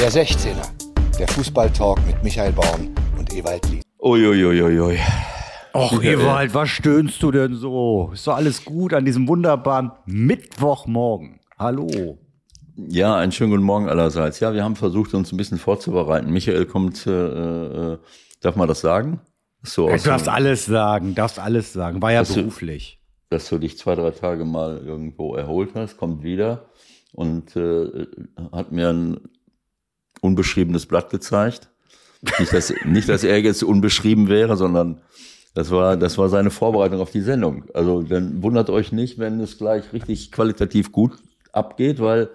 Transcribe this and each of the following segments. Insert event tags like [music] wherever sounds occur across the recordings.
Der 16er, der Fußballtalk mit Michael Baum und Ewald Lien. Uiuiuiui. Och, Ewald, was stöhnst du denn so? Ist doch alles gut an diesem wunderbaren Mittwochmorgen. Hallo. Ja, einen schönen guten Morgen allerseits. Ja, wir haben versucht, uns ein bisschen vorzubereiten. Michael kommt, äh, äh, darf man das sagen? So du darfst alles sagen, darfst alles sagen. War ja dass beruflich. Du, dass du dich zwei, drei Tage mal irgendwo erholt hast, kommt wieder und äh, hat mir ein unbeschriebenes Blatt gezeigt. Nicht dass, nicht, dass er jetzt unbeschrieben wäre, sondern das war, das war seine Vorbereitung auf die Sendung. Also dann wundert euch nicht, wenn es gleich richtig qualitativ gut abgeht, weil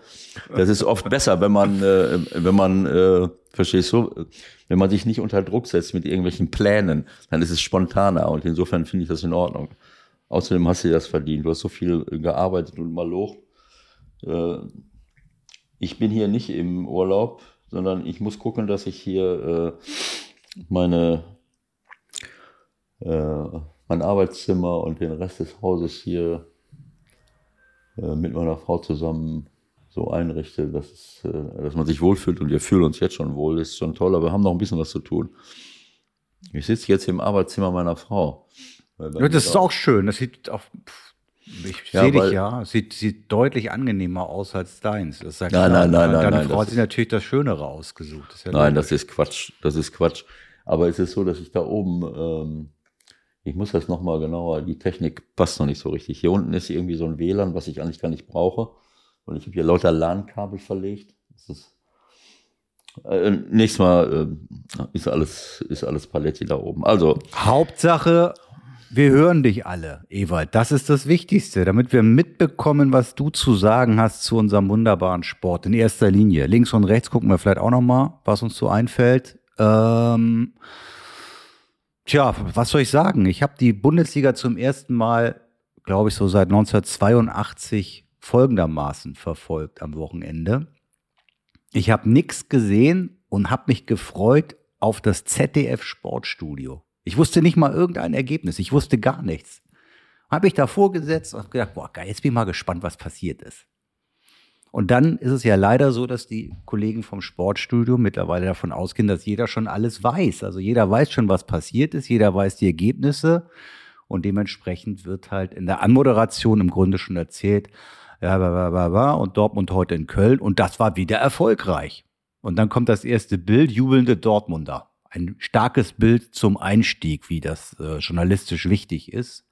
das ist oft besser, wenn man, äh, wenn man, äh, verstehst du, wenn man sich nicht unter Druck setzt mit irgendwelchen Plänen, dann ist es spontaner und insofern finde ich das in Ordnung. Außerdem hast du das verdient. Du hast so viel gearbeitet und mal locht. Äh, ich bin hier nicht im Urlaub, sondern ich muss gucken, dass ich hier äh, meine äh, mein Arbeitszimmer und den Rest des Hauses hier äh, mit meiner Frau zusammen so einrichte, dass, es, äh, dass man sich wohlfühlt und wir fühlen uns jetzt schon wohl, ist schon toll, aber wir haben noch ein bisschen was zu tun. Ich sitze jetzt im Arbeitszimmer meiner Frau. Ja, das ist auch schön. Das sieht auch, ich ja, sehe dich ja, sieht, sieht deutlich angenehmer aus als deins. Das sagt nein, nein, nein, nein, Deine nein, Frau hat sich natürlich das Schönere ausgesucht. Das ja nein, logisch. das ist Quatsch. Das ist Quatsch. Aber es ist so, dass ich da oben ähm, ich muss das nochmal genauer, die Technik passt noch nicht so richtig. Hier unten ist irgendwie so ein WLAN, was ich eigentlich gar nicht brauche. Und ich habe hier lauter LAN-Kabel verlegt. Das ist, äh, nächstes Mal äh, ist alles, ist alles Paletti da oben. Also. Hauptsache, wir hören dich alle, Ewald. Das ist das Wichtigste, damit wir mitbekommen, was du zu sagen hast zu unserem wunderbaren Sport. In erster Linie. Links und rechts gucken wir vielleicht auch nochmal, was uns so einfällt. Ähm, Tja, was soll ich sagen? Ich habe die Bundesliga zum ersten Mal, glaube ich, so seit 1982 folgendermaßen verfolgt am Wochenende. Ich habe nichts gesehen und habe mich gefreut auf das ZDF Sportstudio. Ich wusste nicht mal irgendein Ergebnis. Ich wusste gar nichts. Habe ich da vorgesetzt und gedacht, boah, geil, jetzt bin ich mal gespannt, was passiert ist. Und dann ist es ja leider so, dass die Kollegen vom Sportstudio mittlerweile davon ausgehen, dass jeder schon alles weiß. Also jeder weiß schon, was passiert ist, jeder weiß die Ergebnisse und dementsprechend wird halt in der Anmoderation im Grunde schon erzählt, ja, ba, und Dortmund heute in Köln und das war wieder erfolgreich. Und dann kommt das erste Bild, jubelnde Dortmunder. Ein starkes Bild zum Einstieg, wie das äh, journalistisch wichtig ist.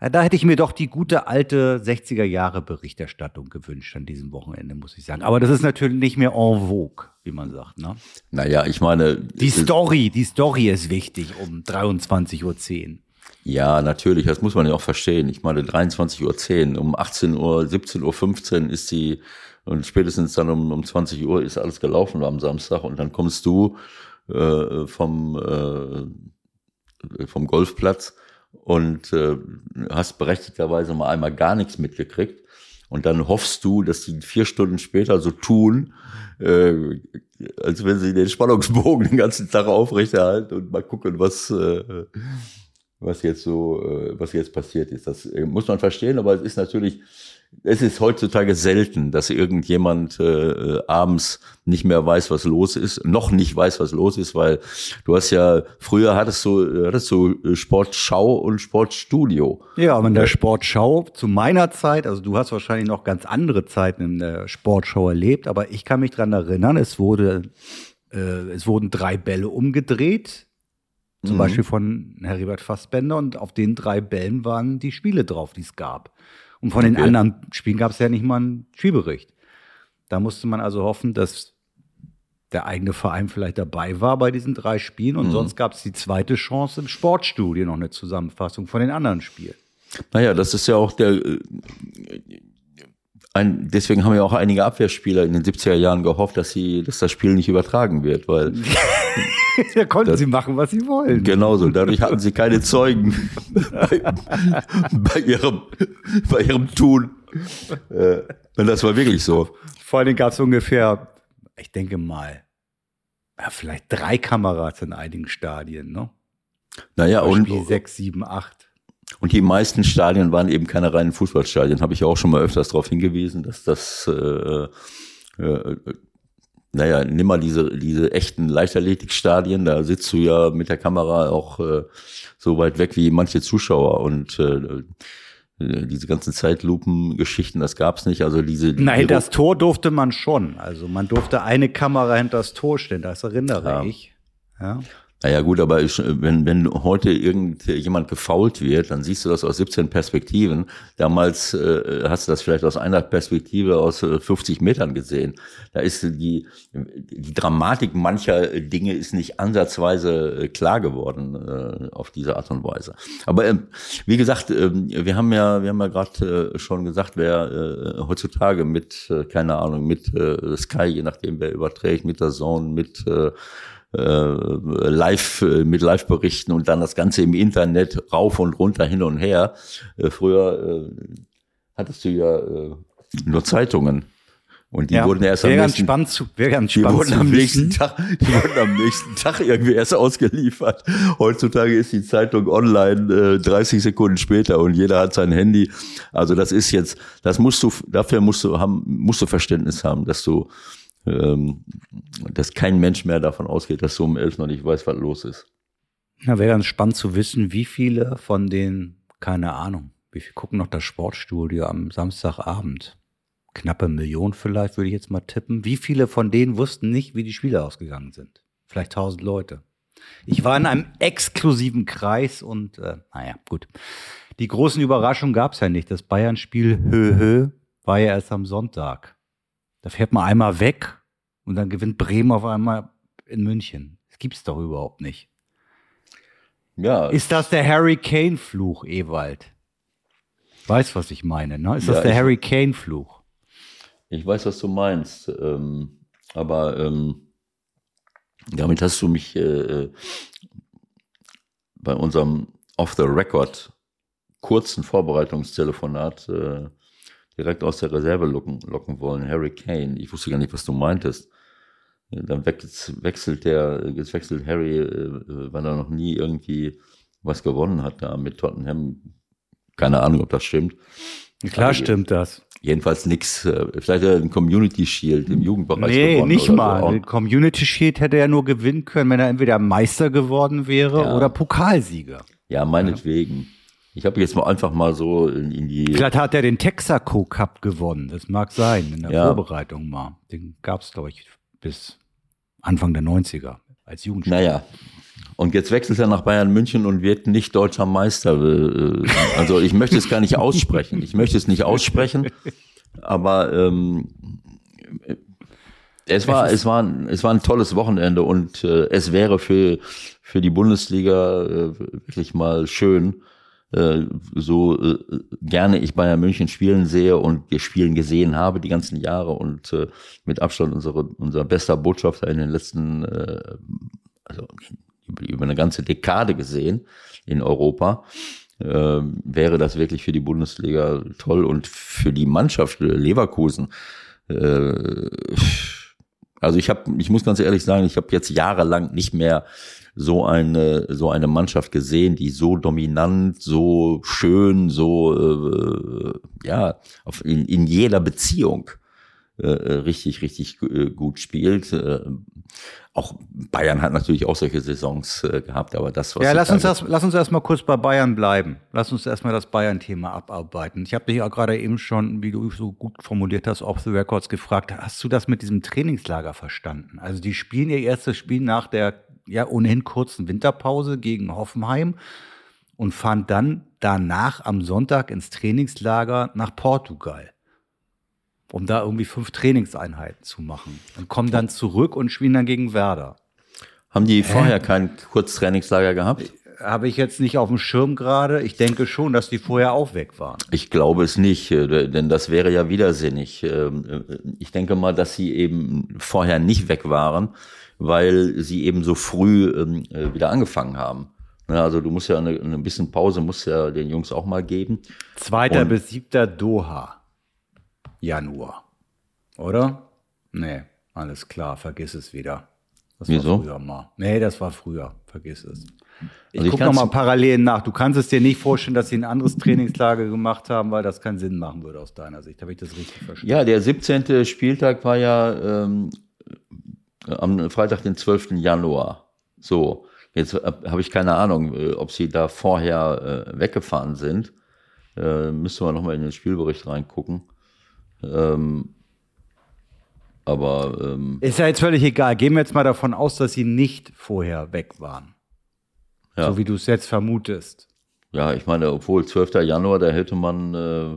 Da hätte ich mir doch die gute alte 60er Jahre Berichterstattung gewünscht an diesem Wochenende, muss ich sagen. Aber das ist natürlich nicht mehr en vogue, wie man sagt. Ne? Naja, ich meine. Die Story, die Story ist wichtig um 23.10 Uhr. Ja, natürlich, das muss man ja auch verstehen. Ich meine, 23.10 Uhr, um 18 Uhr, 17.15 Uhr ist die, und spätestens dann um, um 20 Uhr ist alles gelaufen am Samstag und dann kommst du äh, vom, äh, vom Golfplatz und äh, hast berechtigterweise mal einmal gar nichts mitgekriegt. Und dann hoffst du, dass die vier Stunden später so tun, äh, als wenn sie den Spannungsbogen den ganzen Tag aufrechterhalten und mal gucken, was, äh, was jetzt so, äh, was jetzt passiert ist. Das äh, muss man verstehen, aber es ist natürlich es ist heutzutage selten, dass irgendjemand äh, abends nicht mehr weiß, was los ist, noch nicht weiß, was los ist, weil du hast ja früher hattest du hattest du äh, Sportschau und Sportstudio. Ja, aber in der Sportschau zu meiner Zeit, also du hast wahrscheinlich noch ganz andere Zeiten in der Sportschau erlebt, aber ich kann mich dran erinnern, es wurde äh, es wurden drei Bälle umgedreht, zum mhm. Beispiel von Heribert Fassbender und auf den drei Bällen waren die Spiele drauf, die es gab. Und von den anderen Spielen gab es ja nicht mal einen Spielbericht. Da musste man also hoffen, dass der eigene Verein vielleicht dabei war bei diesen drei Spielen und mhm. sonst gab es die zweite Chance im Sportstudio noch eine Zusammenfassung von den anderen Spielen. Naja, das ist ja auch der, äh, ein, deswegen haben ja auch einige Abwehrspieler in den 70er Jahren gehofft, dass sie, dass das Spiel nicht übertragen wird, weil [laughs] da konnten das, sie machen, was sie wollen. Genauso. Dadurch hatten sie keine Zeugen bei, [laughs] bei, ihrem, bei ihrem Tun. Äh, und das war wirklich so. Vor allem gab es ungefähr, ich denke mal, ja, vielleicht drei Kameras in einigen Stadien, ne? Naja, und. sechs, sieben, acht. Und die meisten Stadien waren eben keine reinen Fußballstadien. Habe ich ja auch schon mal öfters darauf hingewiesen, dass das äh, äh, naja, nimm mal diese, diese echten Leichtathletikstadien, da sitzt du ja mit der Kamera auch äh, so weit weg wie manche Zuschauer und äh, diese ganzen Zeitlupen-Geschichten, das gab's nicht. Also diese. Nein, das Tor durfte man schon. Also man durfte eine Kamera hinter das Tor stellen, das erinnere ja. ich. Ja. Naja gut, aber ich, wenn, wenn heute irgendjemand gefault wird, dann siehst du das aus 17 Perspektiven. Damals äh, hast du das vielleicht aus einer Perspektive aus 50 äh, Metern gesehen. Da ist die, die Dramatik mancher Dinge ist nicht ansatzweise äh, klar geworden äh, auf diese Art und Weise. Aber ähm, wie gesagt, äh, wir haben ja, wir haben ja gerade äh, schon gesagt, wer äh, heutzutage mit, äh, keine Ahnung, mit äh, Sky, je nachdem wer überträgt, mit der Zone, mit äh, äh, live äh, mit Live-Berichten und dann das Ganze im Internet rauf und runter hin und her. Äh, früher äh, hattest du ja äh, nur Zeitungen. Und die ja, wurden erst am nächsten, spannend zu, ganz die wurden am nächsten Tag, [laughs] die wurden am nächsten Tag irgendwie erst ausgeliefert. Heutzutage ist die Zeitung online äh, 30 Sekunden später und jeder hat sein Handy. Also das ist jetzt, das musst du, dafür musst du haben, musst du Verständnis haben, dass du ähm, dass kein Mensch mehr davon ausgeht, dass so um elf noch nicht weiß, was los ist. Ja, wäre ganz spannend zu wissen, wie viele von den, keine Ahnung, wie viele gucken noch das Sportstudio am Samstagabend? Knappe Million vielleicht, würde ich jetzt mal tippen. Wie viele von denen wussten nicht, wie die Spiele ausgegangen sind? Vielleicht tausend Leute. Ich war in einem exklusiven Kreis und äh, naja, gut. Die großen Überraschungen gab es ja nicht. Das Bayern-Spiel Hö Hö war ja erst am Sonntag. Da fährt man einmal weg und dann gewinnt Bremen auf einmal in München. Das gibt's doch überhaupt nicht. Ja. Ist das der Harry Kane Fluch, Ewald? Weißt, was ich meine, ne? Ist ja, das der ich, Harry Kane Fluch? Ich weiß, was du meinst. Ähm, aber ähm, damit hast du mich äh, bei unserem Off the Record kurzen Vorbereitungstelefonat äh, direkt aus der Reserve locken, locken wollen. Harry Kane. Ich wusste gar nicht, was du meintest. Dann wechselt der, jetzt wechselt Harry, äh, weil er noch nie irgendwie was gewonnen hat da mit Tottenham. Keine Ahnung, ob das stimmt. Klar Aber stimmt das. Jedenfalls nix. Äh, vielleicht ein Community Shield im Jugendbereich. Nee, nicht mal. So. Community Shield hätte er nur gewinnen können, wenn er entweder Meister geworden wäre ja. oder Pokalsieger. Ja, meinetwegen. Ja. Ich habe jetzt mal einfach mal so in, in, die. Vielleicht hat er den Texaco Cup gewonnen. Das mag sein, in der ja. Vorbereitung mal. Den gab es, glaube ich, bis Anfang der 90er als Jugendspieler. Naja. Und jetzt wechselt er nach Bayern München und wird nicht deutscher Meister. Äh, also ich möchte es gar nicht aussprechen. Ich möchte es nicht aussprechen. Aber ähm, es war, es war, es war ein tolles Wochenende und äh, es wäre für, für die Bundesliga äh, wirklich mal schön, äh, so äh, gerne ich Bayern München spielen sehe und spielen gesehen habe die ganzen Jahre und äh, mit Abstand unsere, unser bester Botschafter in den letzten, also über eine ganze Dekade gesehen in Europa, wäre das wirklich für die Bundesliga toll und für die Mannschaft Leverkusen. Also ich habe, ich muss ganz ehrlich sagen, ich habe jetzt jahrelang nicht mehr so eine so eine Mannschaft gesehen, die so dominant, so schön, so äh, ja auf, in, in jeder Beziehung äh, richtig richtig äh, gut spielt. Äh, auch Bayern hat natürlich auch solche Saisons äh, gehabt, aber das was ja lass uns das, lass uns erstmal kurz bei Bayern bleiben. Lass uns erstmal das Bayern-Thema abarbeiten. Ich habe dich auch gerade eben schon, wie du so gut formuliert hast, off the records gefragt. Hast du das mit diesem Trainingslager verstanden? Also die spielen ihr erstes Spiel nach der ja ohnehin kurzen Winterpause gegen Hoffenheim und fahren dann danach am Sonntag ins Trainingslager nach Portugal, um da irgendwie fünf Trainingseinheiten zu machen und kommen dann zurück und spielen dann gegen Werder. Haben die vorher kein Kurztrainingslager gehabt? Habe ich jetzt nicht auf dem Schirm gerade. Ich denke schon, dass die vorher auch weg waren. Ich glaube es nicht, äh, denn das wäre ja widersinnig. Ähm, äh, ich denke mal, dass sie eben vorher nicht weg waren, weil sie eben so früh ähm, äh, wieder angefangen haben. Ja, also du musst ja eine, eine bisschen Pause, musst ja den Jungs auch mal geben. Zweiter Und, bis siebter Doha. Januar. Oder? Nee, alles klar, vergiss es wieder. Das Wieso? war früher mal. Nee, das war früher, vergiss es. Ich also gucke nochmal parallel nach. Du kannst es dir nicht vorstellen, dass sie ein anderes Trainingslager gemacht haben, weil das keinen Sinn machen würde aus deiner Sicht. Habe ich das richtig verstanden? Ja, der 17. Spieltag war ja ähm, am Freitag, den 12. Januar. So, jetzt habe ich keine Ahnung, äh, ob sie da vorher äh, weggefahren sind. Äh, müsste man nochmal in den Spielbericht reingucken. Ähm, aber ähm, Ist ja jetzt völlig egal. Gehen wir jetzt mal davon aus, dass sie nicht vorher weg waren. Ja. So wie du es jetzt vermutest. ja, ich meine, obwohl 12. Januar, da hätte man, äh,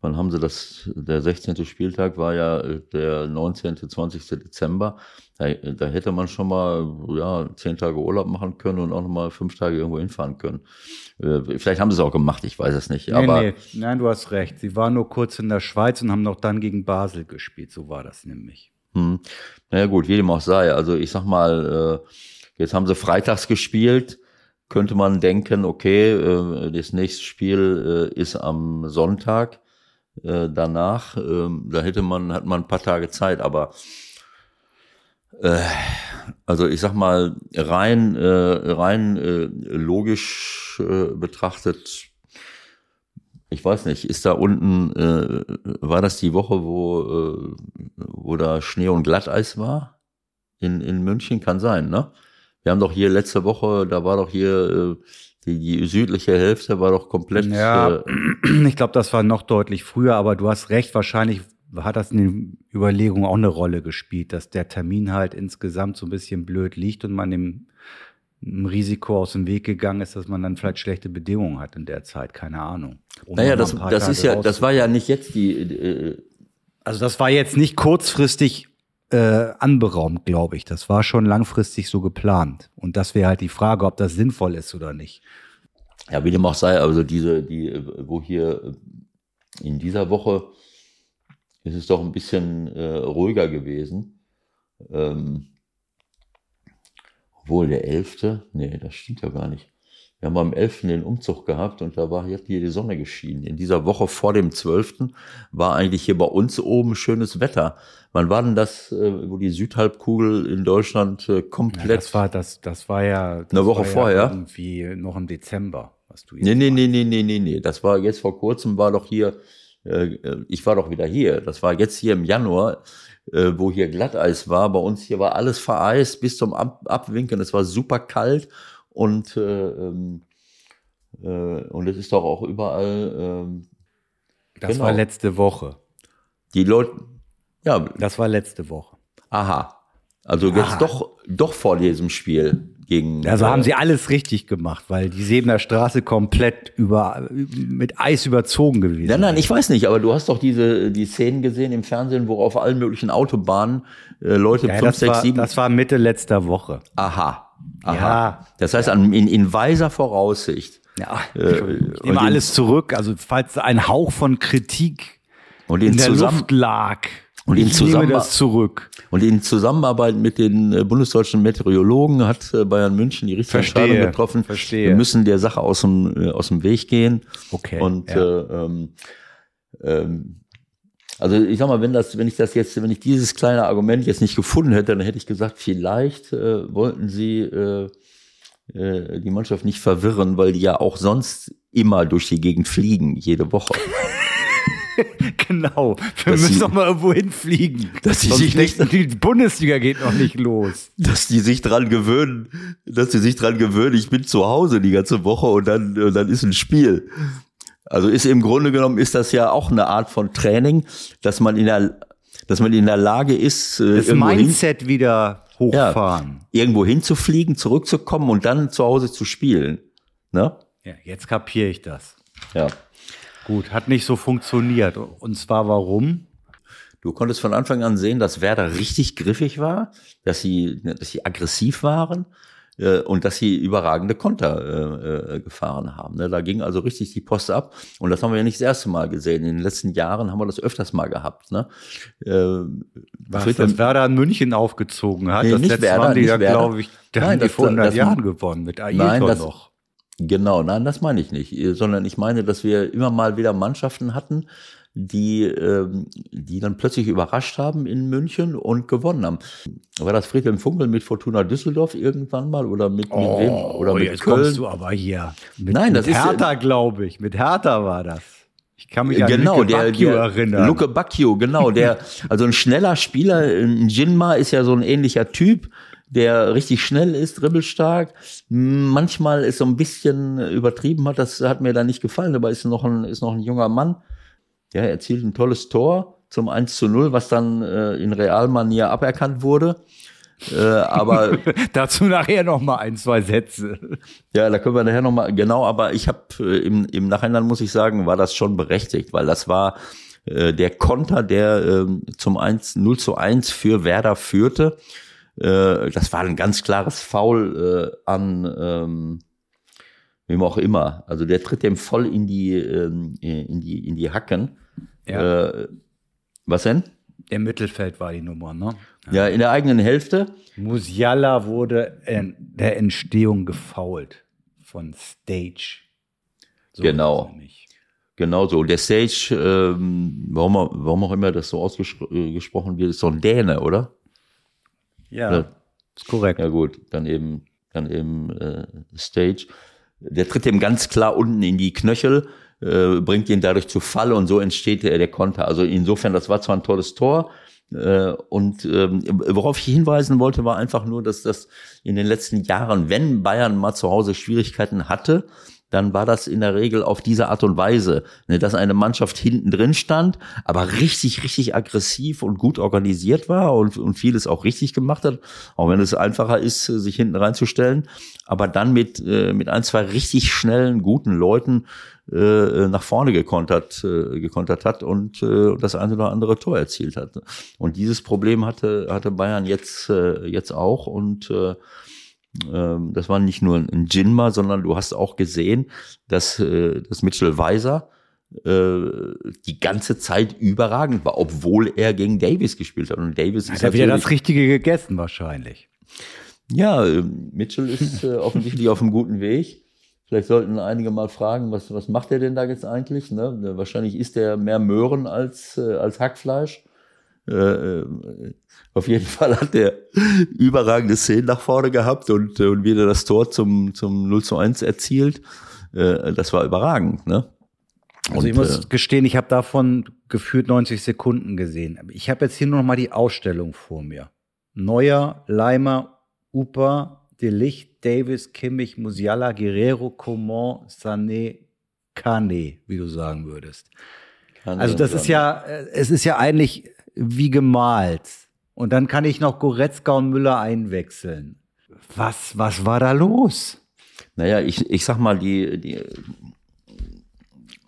wann haben sie das, der 16. Spieltag war ja äh, der 19., 20. Dezember. Da, da hätte man schon mal, ja, zehn Tage Urlaub machen können und auch nochmal fünf Tage irgendwo hinfahren können. Äh, vielleicht haben sie es auch gemacht, ich weiß es nicht. Nee, aber nee, nein, du hast recht. Sie waren nur kurz in der Schweiz und haben noch dann gegen Basel gespielt. So war das nämlich. Hm. Naja gut, wie dem auch sei. Also ich sag mal, äh, jetzt haben sie freitags gespielt. Könnte man denken, okay, äh, das nächste Spiel äh, ist am Sonntag äh, danach. ähm, da hätte man, hat man ein paar Tage Zeit, aber also ich sag mal, rein, rein logisch betrachtet, ich weiß nicht, ist da unten, war das die Woche, wo, wo da Schnee und Glatteis war? In, in München? Kann sein, ne? Wir haben doch hier letzte Woche, da war doch hier äh, die, die südliche Hälfte war doch komplett. Ja. Äh, [clears throat] Ich glaube, das war noch deutlich früher, aber du hast recht, wahrscheinlich hat das in den Überlegungen auch eine Rolle gespielt, dass der Termin halt insgesamt so ein bisschen blöd liegt und man dem, dem Risiko aus dem Weg gegangen ist, dass man dann vielleicht schlechte Bedingungen hat in der Zeit, keine Ahnung. Um naja, das, ein das Tage ist ja, das war ja nicht jetzt die. Äh, Also das war jetzt nicht kurzfristig äh, anberaumt, glaube ich. Das war schon langfristig so geplant. Und das wäre halt die Frage, ob das sinnvoll ist oder nicht. Ja, wie dem auch sei, also diese, die, äh, wo hier äh, in dieser Woche ist es doch ein bisschen äh, ruhiger gewesen. Ähm, obwohl der 11., nee, das stimmt ja gar nicht. Wir haben am 11. den Umzug gehabt und da war hier hier die Sonne geschienen. In dieser Woche vor dem 12. war eigentlich hier bei uns oben schönes Wetter. Wann war denn das, äh, wo die Südhalbkugel in Deutschland äh, Ja, komplett das war das, das war ja das Eine Woche war vorher? Ja irgendwie noch im Dezember, was du jetzt Nee, nee, nee, nee, nee, nee, nee. Das war jetzt vor kurzem, war doch hier, äh, ich war doch wieder hier. Das war jetzt hier im Januar, wo hier Glatteis war. Bei uns hier war alles vereist bis zum Ab Abwinken. Es war super kalt und, äh, ähm, äh, und es ist doch auch überall, ähm, Das genau. war letzte Woche. die Leute, ja, Das war letzte Woche. aha. Also jetzt doch, doch vor diesem Spiel gegen. Also äh, haben sie alles richtig gemacht, weil die Sebener Straße komplett über, mit Eis überzogen gewesen Nein, nein, ich weiß nicht, aber du hast doch diese die Szenen gesehen im Fernsehen, wo auf allen möglichen Autobahnen äh, Leute Ja, 5, das, 6, war, 7. das war Mitte letzter Woche. aha. Aha. Ja. Das heißt, an, in, in weiser Voraussicht. Ja, Äh, ich nehme alles zurück. Also falls ein Hauch von Kritik in in, der Luft lag, Und in ich nehme das zurück. und in Zusammenarbeit mit den äh, bundesdeutschen Meteorologen hat äh, Bayern München die richtige Verstehe, Entscheidung getroffen. verstehe. Wir müssen der Sache aus dem, aus dem Weg gehen. Okay, Und ja. äh, ähm, ähm, also ich sag mal, wenn das, wenn ich das jetzt, wenn ich dieses kleine Argument jetzt nicht gefunden hätte, dann hätte ich gesagt, vielleicht äh, wollten sie äh, äh, die Mannschaft nicht verwirren, weil die ja auch sonst immer durch die Gegend fliegen, jede Woche. [laughs] Genau. Wir Dass müssen sie- noch mal irgendwo hinfliegen. Dass sie sich nicht- die Bundesliga geht noch nicht los. dass die sich dran gewöhnen, dass sie sich dran gewöhnen, ich bin zu Hause die ganze Woche und dann, und dann ist ein Spiel. Also ist im Grunde genommen ist das ja auch eine Art von Training, dass man in der, dass man in der Lage ist, äh, Das hin, Mindset wieder hochfahren. irgendwo hinzufliegen, zurückzukommen und dann zu Hause zu spielen. Ne? Ja, jetzt kapiere ich das. Ja. Gut, hat nicht so funktioniert. Und zwar warum? Du konntest von Anfang an sehen, dass Werder richtig griffig war, dass sie, dass sie aggressiv waren äh, und dass sie überragende Konter äh, äh, gefahren haben. Ne? Da ging also richtig die Post ab. Und das haben wir ja nicht das erste Mal gesehen. In den letzten Jahren haben wir das öfters mal gehabt. Ne? Äh, Was Friedhelm- das Werder in München aufgezogen hat. Nee, das letzte Werder, Mal die ja, glaube ich, da Nein, haben die das- vor 100 das- Jahren gewonnen mit Nein, Ailton das- noch. Genau, nein, das meine ich nicht, sondern ich meine, dass wir immer mal wieder Mannschaften hatten, die, ähm, die dann plötzlich überrascht haben in München und gewonnen haben. War das Friedhelm Funkel mit Fortuna Düsseldorf irgendwann mal oder mit, mit wem? Oder mit Oh, jetzt Köln? kommst du aber hier. Mit, Nein, das mit ist ja- Hertha, glaube ich. Mit Hertha war das. Ich kann mich an genau, Luke der, Bacchio der erinnern. Luke Bacchio, genau, der, [laughs] also ein schneller Spieler, ein Jinma ist ja so ein ähnlicher Typ, der richtig schnell ist, dribbelstark. Manchmal ist so ein bisschen übertrieben hat, das hat mir da nicht gefallen, aber ist noch ein, ist noch ein junger Mann. Ja, er erzielt ein tolles Tor zum 1 zu 0, was dann äh, in Realmanier aberkannt wurde. Äh, aber [laughs] Dazu nachher noch mal ein, zwei Sätze. Ja, da können wir nachher nochmal, genau, aber ich habe äh, im, im Nachhinein muss ich sagen, war das schon berechtigt, weil das war äh, der Konter, der äh, zum 1, 0 zu 1 für Werder führte. Äh, das war ein ganz klares Foul äh, an ähm, wem auch immer. Also der tritt dem voll in die, ähm, in die, in die Hacken. Ja. Äh, was denn? Im Mittelfeld war die Nummer, ne? Ja, in der eigenen Hälfte. Musiala wurde in der Entstehung gefault von Stage. So Genau. Genau so. Und der Sage, ähm, warum, auch- warum auch immer das so ausgesprochen wird, ist so ein Däne, oder? Ja, Ja. ist korrekt. Ja gut, dann eben, dann eben äh, Stage. Der tritt ihm ganz klar unten in die Knöchel, äh, bringt ihn dadurch zu Fall und so entsteht der, der Konter. Also insofern, das war zwar ein tolles Tor. Äh, und ähm, worauf ich hinweisen wollte, war einfach nur, dass das in den letzten Jahren, wenn Bayern mal zu Hause Schwierigkeiten hatte, dann war das in der Regel auf diese Art und Weise, ne, dass eine Mannschaft hinten drin stand, aber richtig, richtig aggressiv und gut organisiert war und, und vieles auch richtig gemacht hat, auch wenn es einfacher ist, sich hinten reinzustellen, aber dann mit, äh, mit ein, zwei richtig schnellen, guten Leuten äh, nach vorne gekontert, äh, gekontert hat und äh, das eine oder andere Tor erzielt hat. Und dieses Problem hatte, hatte Bayern jetzt, äh, jetzt auch und äh, ähm, das war nicht nur ein Jinma, sondern du hast auch gesehen, dass, äh, dass Mitchell Weiser äh, die ganze Zeit überragend war, obwohl er gegen Davis gespielt hat. Und Davis Hat ist er wieder das Richtige gegessen wahrscheinlich. ja, äh, Mitchell ist [laughs] offensichtlich auf einem guten Weg. Vielleicht sollten einige mal fragen, was, was macht er denn da jetzt eigentlich? Ne? Wahrscheinlich isst er mehr Möhren als, äh, als Hackfleisch. Äh, äh, auf jeden [laughs] Fall hat er überragende Szenen nach vorne gehabt und, äh, und wieder das Tor zum, zum 0 zu 1 erzielt. Äh, das war überragend. Ne? Also Und, ich muss äh, gestehen, ich habe davon gefühlt 90 Sekunden gesehen. Ich habe jetzt hier nur noch mal die Ausstellung vor mir. Neuer, Leimer, Upa, De Licht, Davis, Kimmich, Musiala, Guerrero, Coman, Sané, Kane, wie du sagen würdest. kann Also das ist ja, es ist ja eigentlich wie gemalt. Und dann kann ich noch Goretzka und Müller einwechseln. Was, was war da los? Naja, ich, ich sag mal, die, die,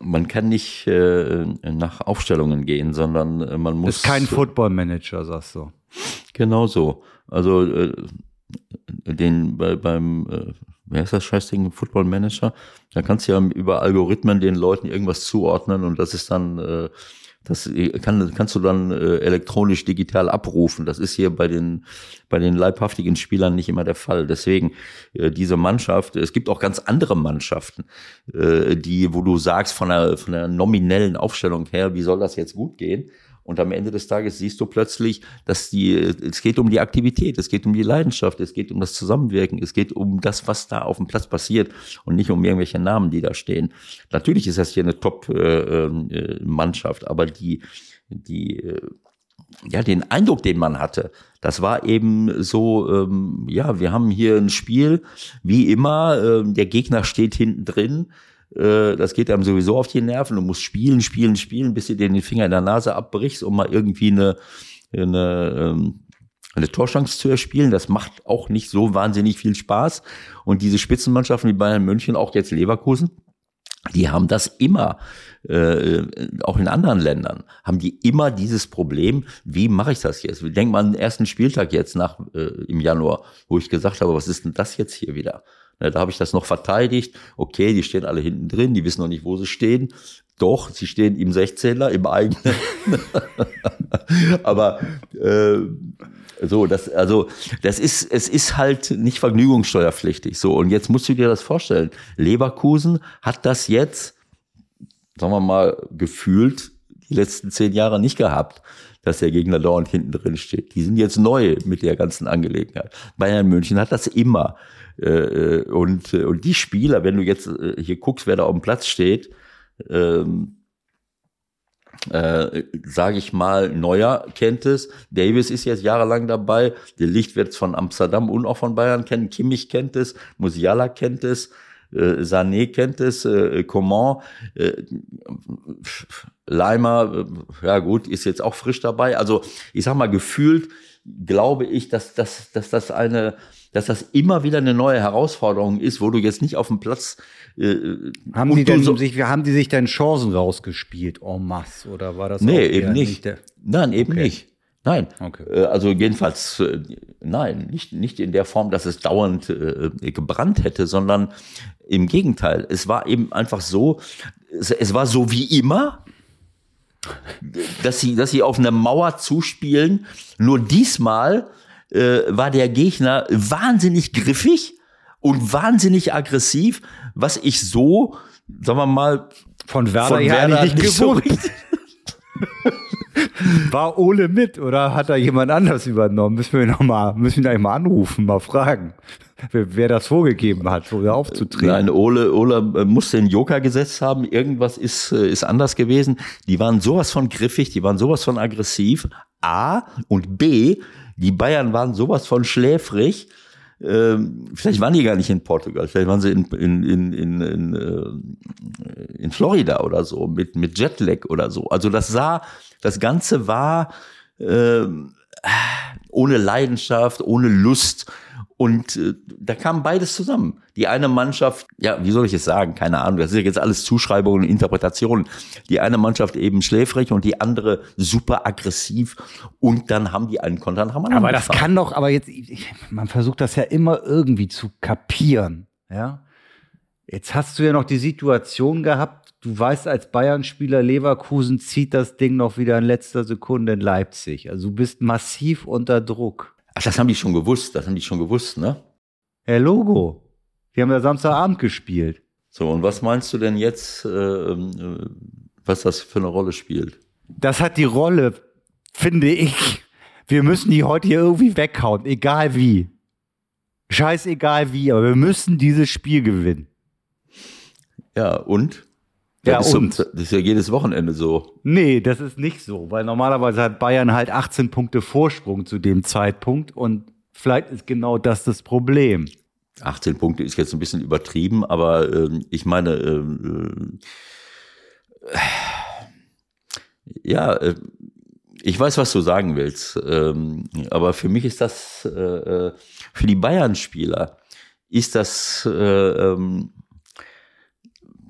man kann nicht äh, nach Aufstellungen gehen, sondern äh, man muss. Ist kein Football Manager, sagst du. Genau so. Also äh, den bei, beim, äh, wer ist das Scheißding, Football Manager, da kannst du ja über Algorithmen den Leuten irgendwas zuordnen und das ist dann, äh, das kann, kannst du dann äh, elektronisch digital abrufen. Das ist hier bei den, bei den leibhaftigen Spielern nicht immer der Fall. Deswegen äh, diese Mannschaft, es gibt auch ganz andere Mannschaften, äh, die, wo du sagst von der, von der nominellen Aufstellung her, wie soll das jetzt gut gehen? Und am Ende des Tages siehst du plötzlich, dass die, es geht um die Aktivität, es geht um die Leidenschaft, es geht um das Zusammenwirken, es geht um das, was da auf dem Platz passiert und nicht um irgendwelche Namen, die da stehen. Natürlich ist das hier eine Top-Mannschaft, aber die, die, äh, ja, den Eindruck, den man hatte, das war eben so, ähm, ja, wir haben hier ein Spiel, wie immer, ähm, der Gegner steht hinten drin, äh, das geht einem sowieso auf die Nerven, du musst spielen, spielen, spielen, bis du dir den Finger in der Nase abbrichst, um mal irgendwie eine, eine, ähm, eine Torchance zu erspielen. Das macht auch nicht so wahnsinnig viel Spaß. Und diese Spitzenmannschaften wie Bayern München, auch jetzt Leverkusen, die haben das immer, äh, auch in anderen Ländern, haben die immer dieses Problem, wie mache ich das jetzt? Denk mal an den ersten Spieltag jetzt nach äh, im Januar, wo ich gesagt habe, was ist denn das jetzt hier wieder? Na, da habe ich das noch verteidigt. Okay, die stehen alle hinten drin, die wissen noch nicht, wo sie stehen. Doch, sie stehen im 16er, im eigenen. [laughs] Aber äh, so, das, also, das ist, es ist halt nicht vergnügungssteuerpflichtig. So, und jetzt musst du dir das vorstellen. Leverkusen hat das jetzt, sagen wir mal, gefühlt die letzten zehn Jahre nicht gehabt, dass der Gegner dauernd hinten drin steht. Die sind jetzt neu mit der ganzen Angelegenheit. Bayern München hat das immer. Äh, Und, und die Spieler, wenn du jetzt äh, hier guckst, wer da auf dem Platz steht, ähm, äh, sage ich mal, Neuer kennt es. Davis ist jetzt jahrelang dabei. Der Licht wird von Amsterdam und auch von Bayern kennen. Kimmich kennt es. Musiala kennt es. Äh, Sané kennt es. Äh, Coman. Äh, Leimer, äh, ja gut, ist jetzt auch frisch dabei. Also ich sag mal, gefühlt glaube ich, dass, dass, dass das eine dass das immer wieder eine neue Herausforderung ist, wo du jetzt nicht auf dem Platz äh, haben die denn so sich, haben die sich denn Chancen rausgespielt en masse oder war das Nee, eben nicht. nicht Nein, eben okay. nicht. Nein. Okay. Äh, also jedenfalls äh, nein, nicht nicht in der Form, dass es dauernd äh, gebrannt hätte, sondern im Gegenteil, es war eben einfach so, es, es war so wie immer, dass sie, dass sie auf eine Mauer zuspielen. Nur diesmal äh, war der Gegner wahnsinnig griffig und wahnsinnig aggressiv, was ich so, sagen wir mal, von Werder, von Werder nicht, nicht gewohnt. So [laughs] War Ole mit oder hat da jemand anders übernommen? Müssen wir noch mal, müssen wir ihn mal anrufen, mal fragen, wer, wer das vorgegeben hat, er aufzutreten. Nein, Ole, Ole äh, muss den Joker gesetzt haben. Irgendwas ist, äh, ist anders gewesen. Die waren sowas von griffig, die waren sowas von aggressiv. A und B, die Bayern waren sowas von schläfrig. Ähm, vielleicht waren die gar nicht in Portugal, vielleicht waren sie in, in, in, in, in, äh, in Florida oder so, mit, mit Jetlag oder so. Also das sah, das Ganze war äh, ohne Leidenschaft, ohne Lust. Und äh, da kam beides zusammen. Die eine Mannschaft, ja, wie soll ich es sagen? Keine Ahnung. Das ist ja jetzt alles Zuschreibungen und Interpretationen. Die eine Mannschaft eben schläfrig und die andere super aggressiv. Und dann haben die einen Konter nach dem anderen. Aber das gefahren. kann doch, aber jetzt, man versucht das ja immer irgendwie zu kapieren. Ja. Jetzt hast du ja noch die Situation gehabt, du weißt als Bayern-Spieler, Leverkusen zieht das Ding noch wieder in letzter Sekunde in Leipzig. Also du bist massiv unter Druck. Ach, das haben die schon gewusst, das haben die schon gewusst, ne? Herr Logo, die haben ja Samstagabend gespielt. So, und was meinst du denn jetzt, äh, äh, was das für eine Rolle spielt? Das hat die Rolle, finde ich. Wir müssen die heute hier irgendwie weghauen, egal wie. Scheißegal wie, aber wir müssen dieses Spiel gewinnen. Ja, und? Ja, das, und? So, das ist ja jedes Wochenende so. Nee, das ist nicht so, weil normalerweise hat Bayern halt 18 Punkte Vorsprung zu dem Zeitpunkt und vielleicht ist genau das das Problem. 18 Punkte ist jetzt ein bisschen übertrieben, aber ähm, ich meine, ähm, äh, ja, äh, ich weiß, was du sagen willst, ähm, aber für mich ist das, äh, äh für die Bayern-Spieler ist das, äh, ähm,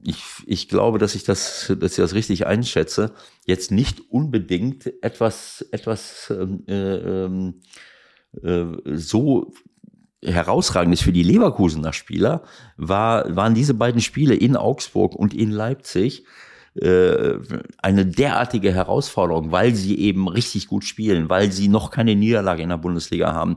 ich, ich glaube, dass ich das, dass ich das richtig einschätze, jetzt nicht unbedingt etwas, etwas ähm, äh, ähm, äh, so herausragendes für die Leverkusener Spieler war, waren diese beiden Spiele in Augsburg und in Leipzig äh, eine derartige Herausforderung, weil sie eben richtig gut spielen, weil sie noch keine Niederlage in der Bundesliga haben,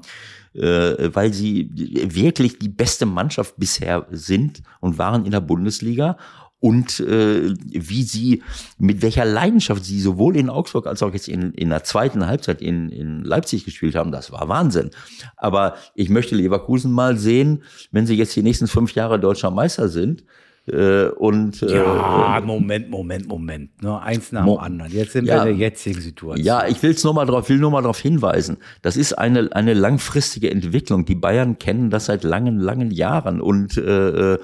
äh, weil sie wirklich die beste Mannschaft bisher sind und waren in der Bundesliga und äh, wie sie, mit welcher Leidenschaft sie sowohl in Augsburg als auch jetzt in, in der zweiten Halbzeit in, in Leipzig gespielt haben, das war Wahnsinn. Aber ich möchte Leverkusen mal sehen, wenn sie jetzt die nächsten fünf Jahre deutscher Meister sind, äh, und, äh, ja, Moment, Moment, Moment. Ne? Eins nach dem anderen. Jetzt sind ja, wir in der jetzigen Situation. Ja, ich will's nur mal drauf, will nur mal darauf hinweisen. Das ist eine, eine langfristige Entwicklung. Die Bayern kennen das seit langen, langen Jahren. Und äh, äh äh,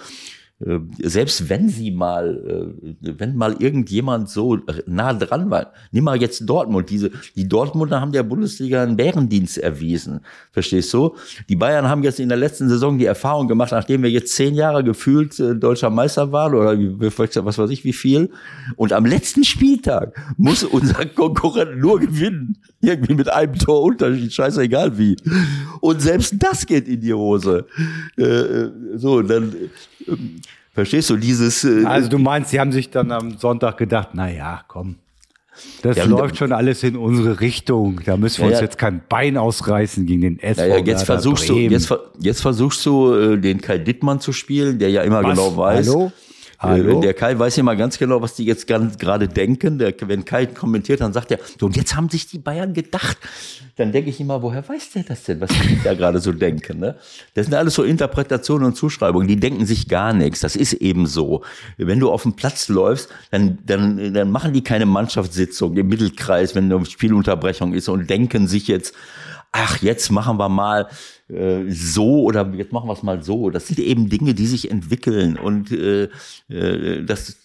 selbst wenn sie mal, äh, wenn mal irgendjemand so nah dran war, nimm mal jetzt Dortmund, diese, die Dortmunder haben der Bundesliga einen Bärendienst erwiesen, verstehst du? Die Bayern haben jetzt in der letzten Saison die Erfahrung gemacht, nachdem wir jetzt zehn Jahre gefühlt äh, deutscher Meister waren oder was weiß ich wie viel, und am letzten Spieltag muss [laughs] unser Konkurrent nur gewinnen, irgendwie mit einem Tor Unterschied, scheißegal wie. Und selbst das geht in die Hose. so, dann Verstehst du dieses? Äh, also du meinst, sie haben sich dann am Sonntag gedacht, na ja, komm, das ja, läuft schon alles in unsere Richtung. Da müssen wir ja, uns jetzt kein Bein ausreißen gegen den SV. Ja, jetzt versuchst Bremen. du, jetzt, jetzt versuchst du, den Kai Dittmann zu spielen, der ja immer Was? genau weiß. Hallo? Hallo? Äh, Der Kai weiß ja mal ganz genau, was die jetzt gerade denken. Der, wenn Kai kommentiert, dann sagt er, so, und jetzt haben sich die Bayern gedacht. Dann denke ich immer, woher weiß der das denn, was die da gerade so denken? Ne? Das sind alles so Interpretationen und Zuschreibungen, die denken sich gar nichts. Das ist eben so. Wenn du auf dem Platz läufst, dann, dann, dann machen die keine Mannschaftssitzung im Mittelkreis, wenn eine Spielunterbrechung ist und denken sich jetzt, ach, jetzt machen wir mal äh, so oder jetzt machen wir es mal so. Das sind eben Dinge, die sich entwickeln und äh, äh, das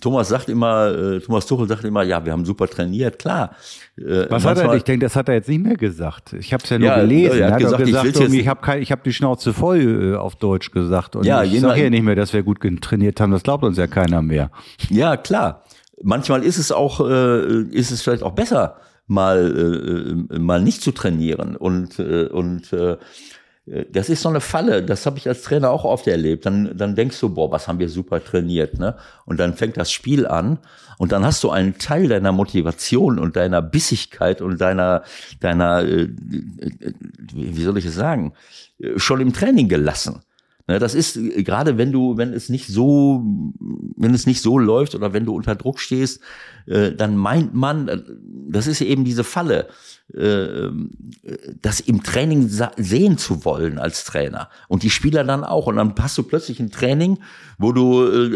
Thomas sagt immer, äh, Thomas Tuchel sagt immer, ja, wir haben super trainiert, klar. Äh, Was hat er? Ich denke, das hat er jetzt nicht mehr gesagt. Ich habe es ja nur Ja, gelesen. er hat Er hat gesagt, gesagt, ich gesagt ich habe kein, ich habe die Schnauze voll äh, auf Deutsch gesagt. Und Ja, ich sage ja nicht mehr, dass wir gut trainiert haben. Das glaubt uns ja keiner mehr. Ja, klar. Manchmal ist es auch, äh, ist es vielleicht auch besser, mal, äh, mal nicht zu trainieren. Und, äh, und äh, das ist so eine Falle, das habe ich als Trainer auch oft erlebt. Dann, dann denkst du, boah, was haben wir super trainiert, ne? Und dann fängt das Spiel an und dann hast du einen Teil deiner Motivation und deiner Bissigkeit und deiner, deiner, äh, wie soll ich es sagen, äh, schon im Training gelassen. Ne, das ist äh, gerade wenn du, wenn es nicht so, wenn es nicht so läuft oder wenn du unter Druck stehst, äh, dann meint man, äh, das ist eben diese Falle, das im Training sehen zu wollen als Trainer. Und die Spieler dann auch. Und dann hast du plötzlich ein Training, wo du,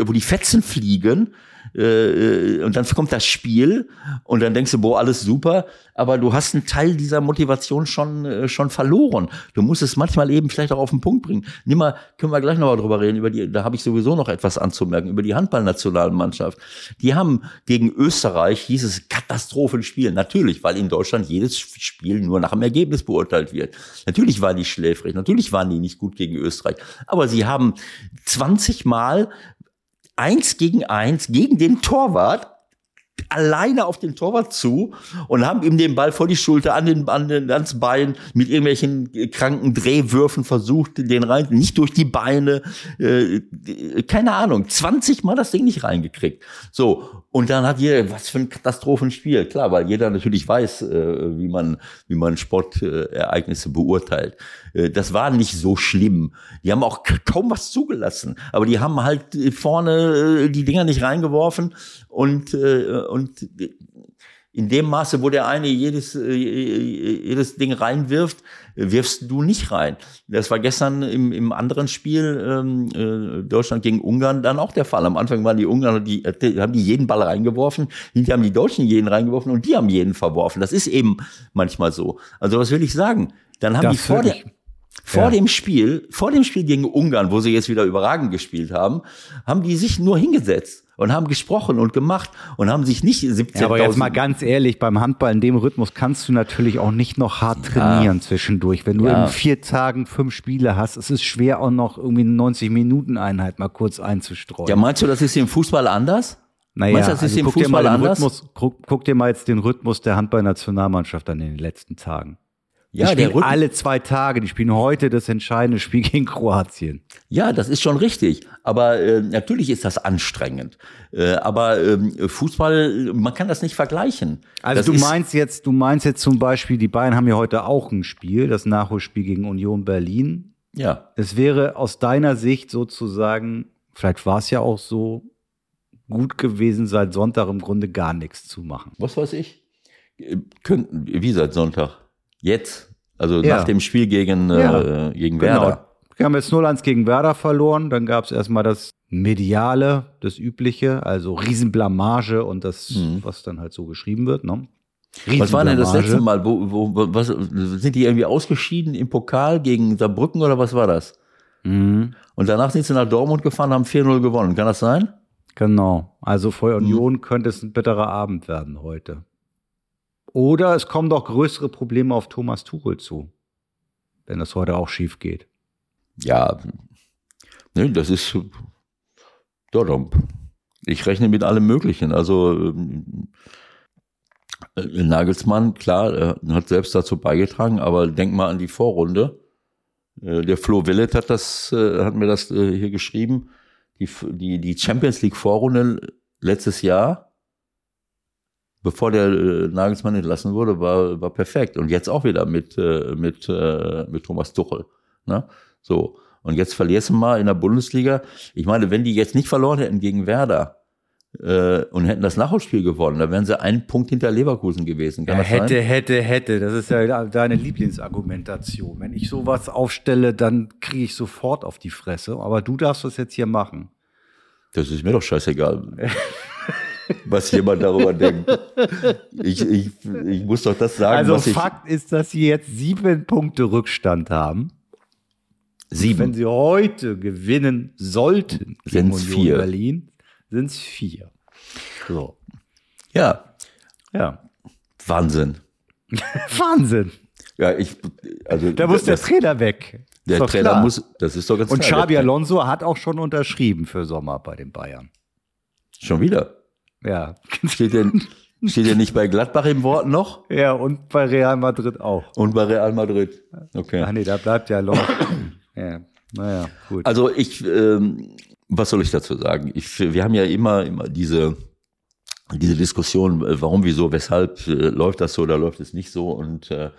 wo die Fetzen fliegen äh, und dann kommt das Spiel und dann denkst du, boah, alles super, aber du hast einen Teil dieser Motivation schon, äh, schon verloren. Du musst es manchmal eben vielleicht auch auf den Punkt bringen. Nimm mal, können wir gleich noch mal drüber reden, über die, da habe ich sowieso noch etwas anzumerken, über die Handballnationalmannschaft. Die haben gegen Österreich dieses Katastrophenspiel. Natürlich, weil in Deutschland jedes Spiel nur nach dem Ergebnis beurteilt wird. Natürlich waren die schläfrig, natürlich waren die nicht gut gegen Österreich, aber sie haben 20 Mal eins gegen eins gegen den Torwart alleine auf den Torwart zu und haben ihm den Ball vor die Schulter an den, an den ans Bein mit irgendwelchen kranken Drehwürfen versucht, den rein, nicht durch die Beine, äh, keine Ahnung, 20 Mal das Ding nicht reingekriegt. So, und dann hat jeder, was für ein Katastrophenspiel, klar, weil jeder natürlich weiß, äh, wie man, wie man Sportereignisse beurteilt. Äh, das war nicht so schlimm. Die haben auch kaum was zugelassen, aber die haben halt vorne äh, die Dinger nicht reingeworfen und, äh, und in dem Maße, wo der eine jedes, äh, jedes Ding reinwirft, äh, wirfst du nicht rein. Das war gestern im, im anderen Spiel ähm, äh, Deutschland gegen Ungarn dann auch der Fall. Am Anfang waren die Ungarn, die, haben die jeden Ball reingeworfen, hinterher haben die Deutschen jeden reingeworfen und die haben jeden verworfen. Das ist eben manchmal so. Also was will ich sagen? Dann haben Das die vor der, vor Ja. dem Spiel, vor dem Spiel gegen Ungarn, wo sie jetzt wieder überragend gespielt haben, haben die sich nur hingesetzt und haben gesprochen und gemacht und haben sich nicht 17.000 Ja, aber jetzt mal ganz ehrlich, beim Handball in dem Rhythmus kannst du natürlich auch nicht noch hart trainieren zwischendurch. Wenn du Ja. in vier Tagen fünf Spiele hast, es ist schwer auch noch irgendwie eine 90-Minuten-Einheit mal kurz einzustreuen. Ja, meinst du, das ist im Fußball anders? naja, meinst du, das ist also im guck, dir Fußball mal den anders? Rhythmus, guck, guck dir mal jetzt den Rhythmus der Handballnationalmannschaft an in den letzten Tagen. Die Ja, der spielen alle zwei Tage. Die spielen heute das entscheidende [laughs] Spiel gegen Kroatien. ja, das ist schon richtig. Aber äh, natürlich ist das anstrengend. Äh, aber ähm, Fußball, man kann das nicht vergleichen. Also das du meinst jetzt, du meinst jetzt zum Beispiel, die Bayern haben ja heute auch ein Spiel, das Nachholspiel gegen Union Berlin. Ja, Es wäre aus deiner Sicht sozusagen, vielleicht war es ja auch so, gut gewesen, seit Sonntag im Grunde gar nichts zu machen. was weiß ich. Äh, Könnten, wie seit Sonntag? Jetzt. Also Ja. nach dem Spiel gegen, Ja. äh, gegen Genau. Werder. Wir haben jetzt 0-1 gegen Werder verloren, dann gab es erstmal das Mediale, das Übliche, also Riesenblamage und das, was dann halt so geschrieben wird. Ne? Mhm. Was war denn das letzte Mal? Wo, wo, was, sind die irgendwie ausgeschieden im Pokal gegen Saarbrücken oder was war das? Mhm. Und danach sind sie nach Dortmund gefahren, haben 4-0 gewonnen. Kann das sein? Genau. Also vor Mhm. Union könnte es ein bitterer Abend werden heute. Oder es kommen doch größere Probleme auf Thomas Tuchel zu, wenn das heute auch schief geht. Ja, ne, das ist Dodom. Ich rechne mit allem Möglichen. Also ähm, äh, Nagelsmann, klar, er hat selbst dazu beigetragen, aber denk mal an die Vorrunde. Äh, Der Flo Willet hat das, äh, hat mir das äh, hier geschrieben. Die, die, die Champions League Vorrunde letztes Jahr, bevor der äh, Nagelsmann entlassen wurde, war, war perfekt. Und jetzt auch wieder mit, äh, mit, äh, mit Thomas Tuchel. Ne? So. Und jetzt verlierst du mal in der Bundesliga. Ich meine, wenn die jetzt nicht verloren hätten gegen Werder, und hätten das Nachholspiel gewonnen, da wären sie einen Punkt hinter Leverkusen gewesen. Ja, hätte, sein? hätte, hätte. Das ist ja deine Lieblingsargumentation. Wenn ich sowas aufstelle, dann kriege ich sofort auf die Fresse. Aber du darfst das jetzt hier machen. Das ist mir doch scheißegal. [laughs] was jemand darüber denkt. Ich, ich, ich muss doch das sagen. Also Fakt ist, dass sie jetzt sieben Punkte Rückstand haben. Sieben. Wenn sie heute gewinnen sollten, sind es vier. Berlin, sind es vier. So. Ja. Ja. Wahnsinn. [laughs] Wahnsinn. Ja, ich, also. Da muss der Trainer weg. Der Trainer klar. muss, das ist doch ganz Und Xabi Alonso hat auch schon unterschrieben für Sommer bei den Bayern. Schon wieder? Ja. [laughs] Steht denn, steht denn nicht bei Gladbach im Wort noch? Ja, und bei Real Madrid auch. Und bei Real Madrid. Okay. Ach nee, da bleibt ja Alonso. [coughs] ja. Naja, gut. Also ich, ähm, was soll ich dazu sagen? Ich, wir haben ja immer, immer diese, diese Diskussion, äh, warum, wieso, weshalb äh, läuft das so oder läuft es nicht so. Und äh,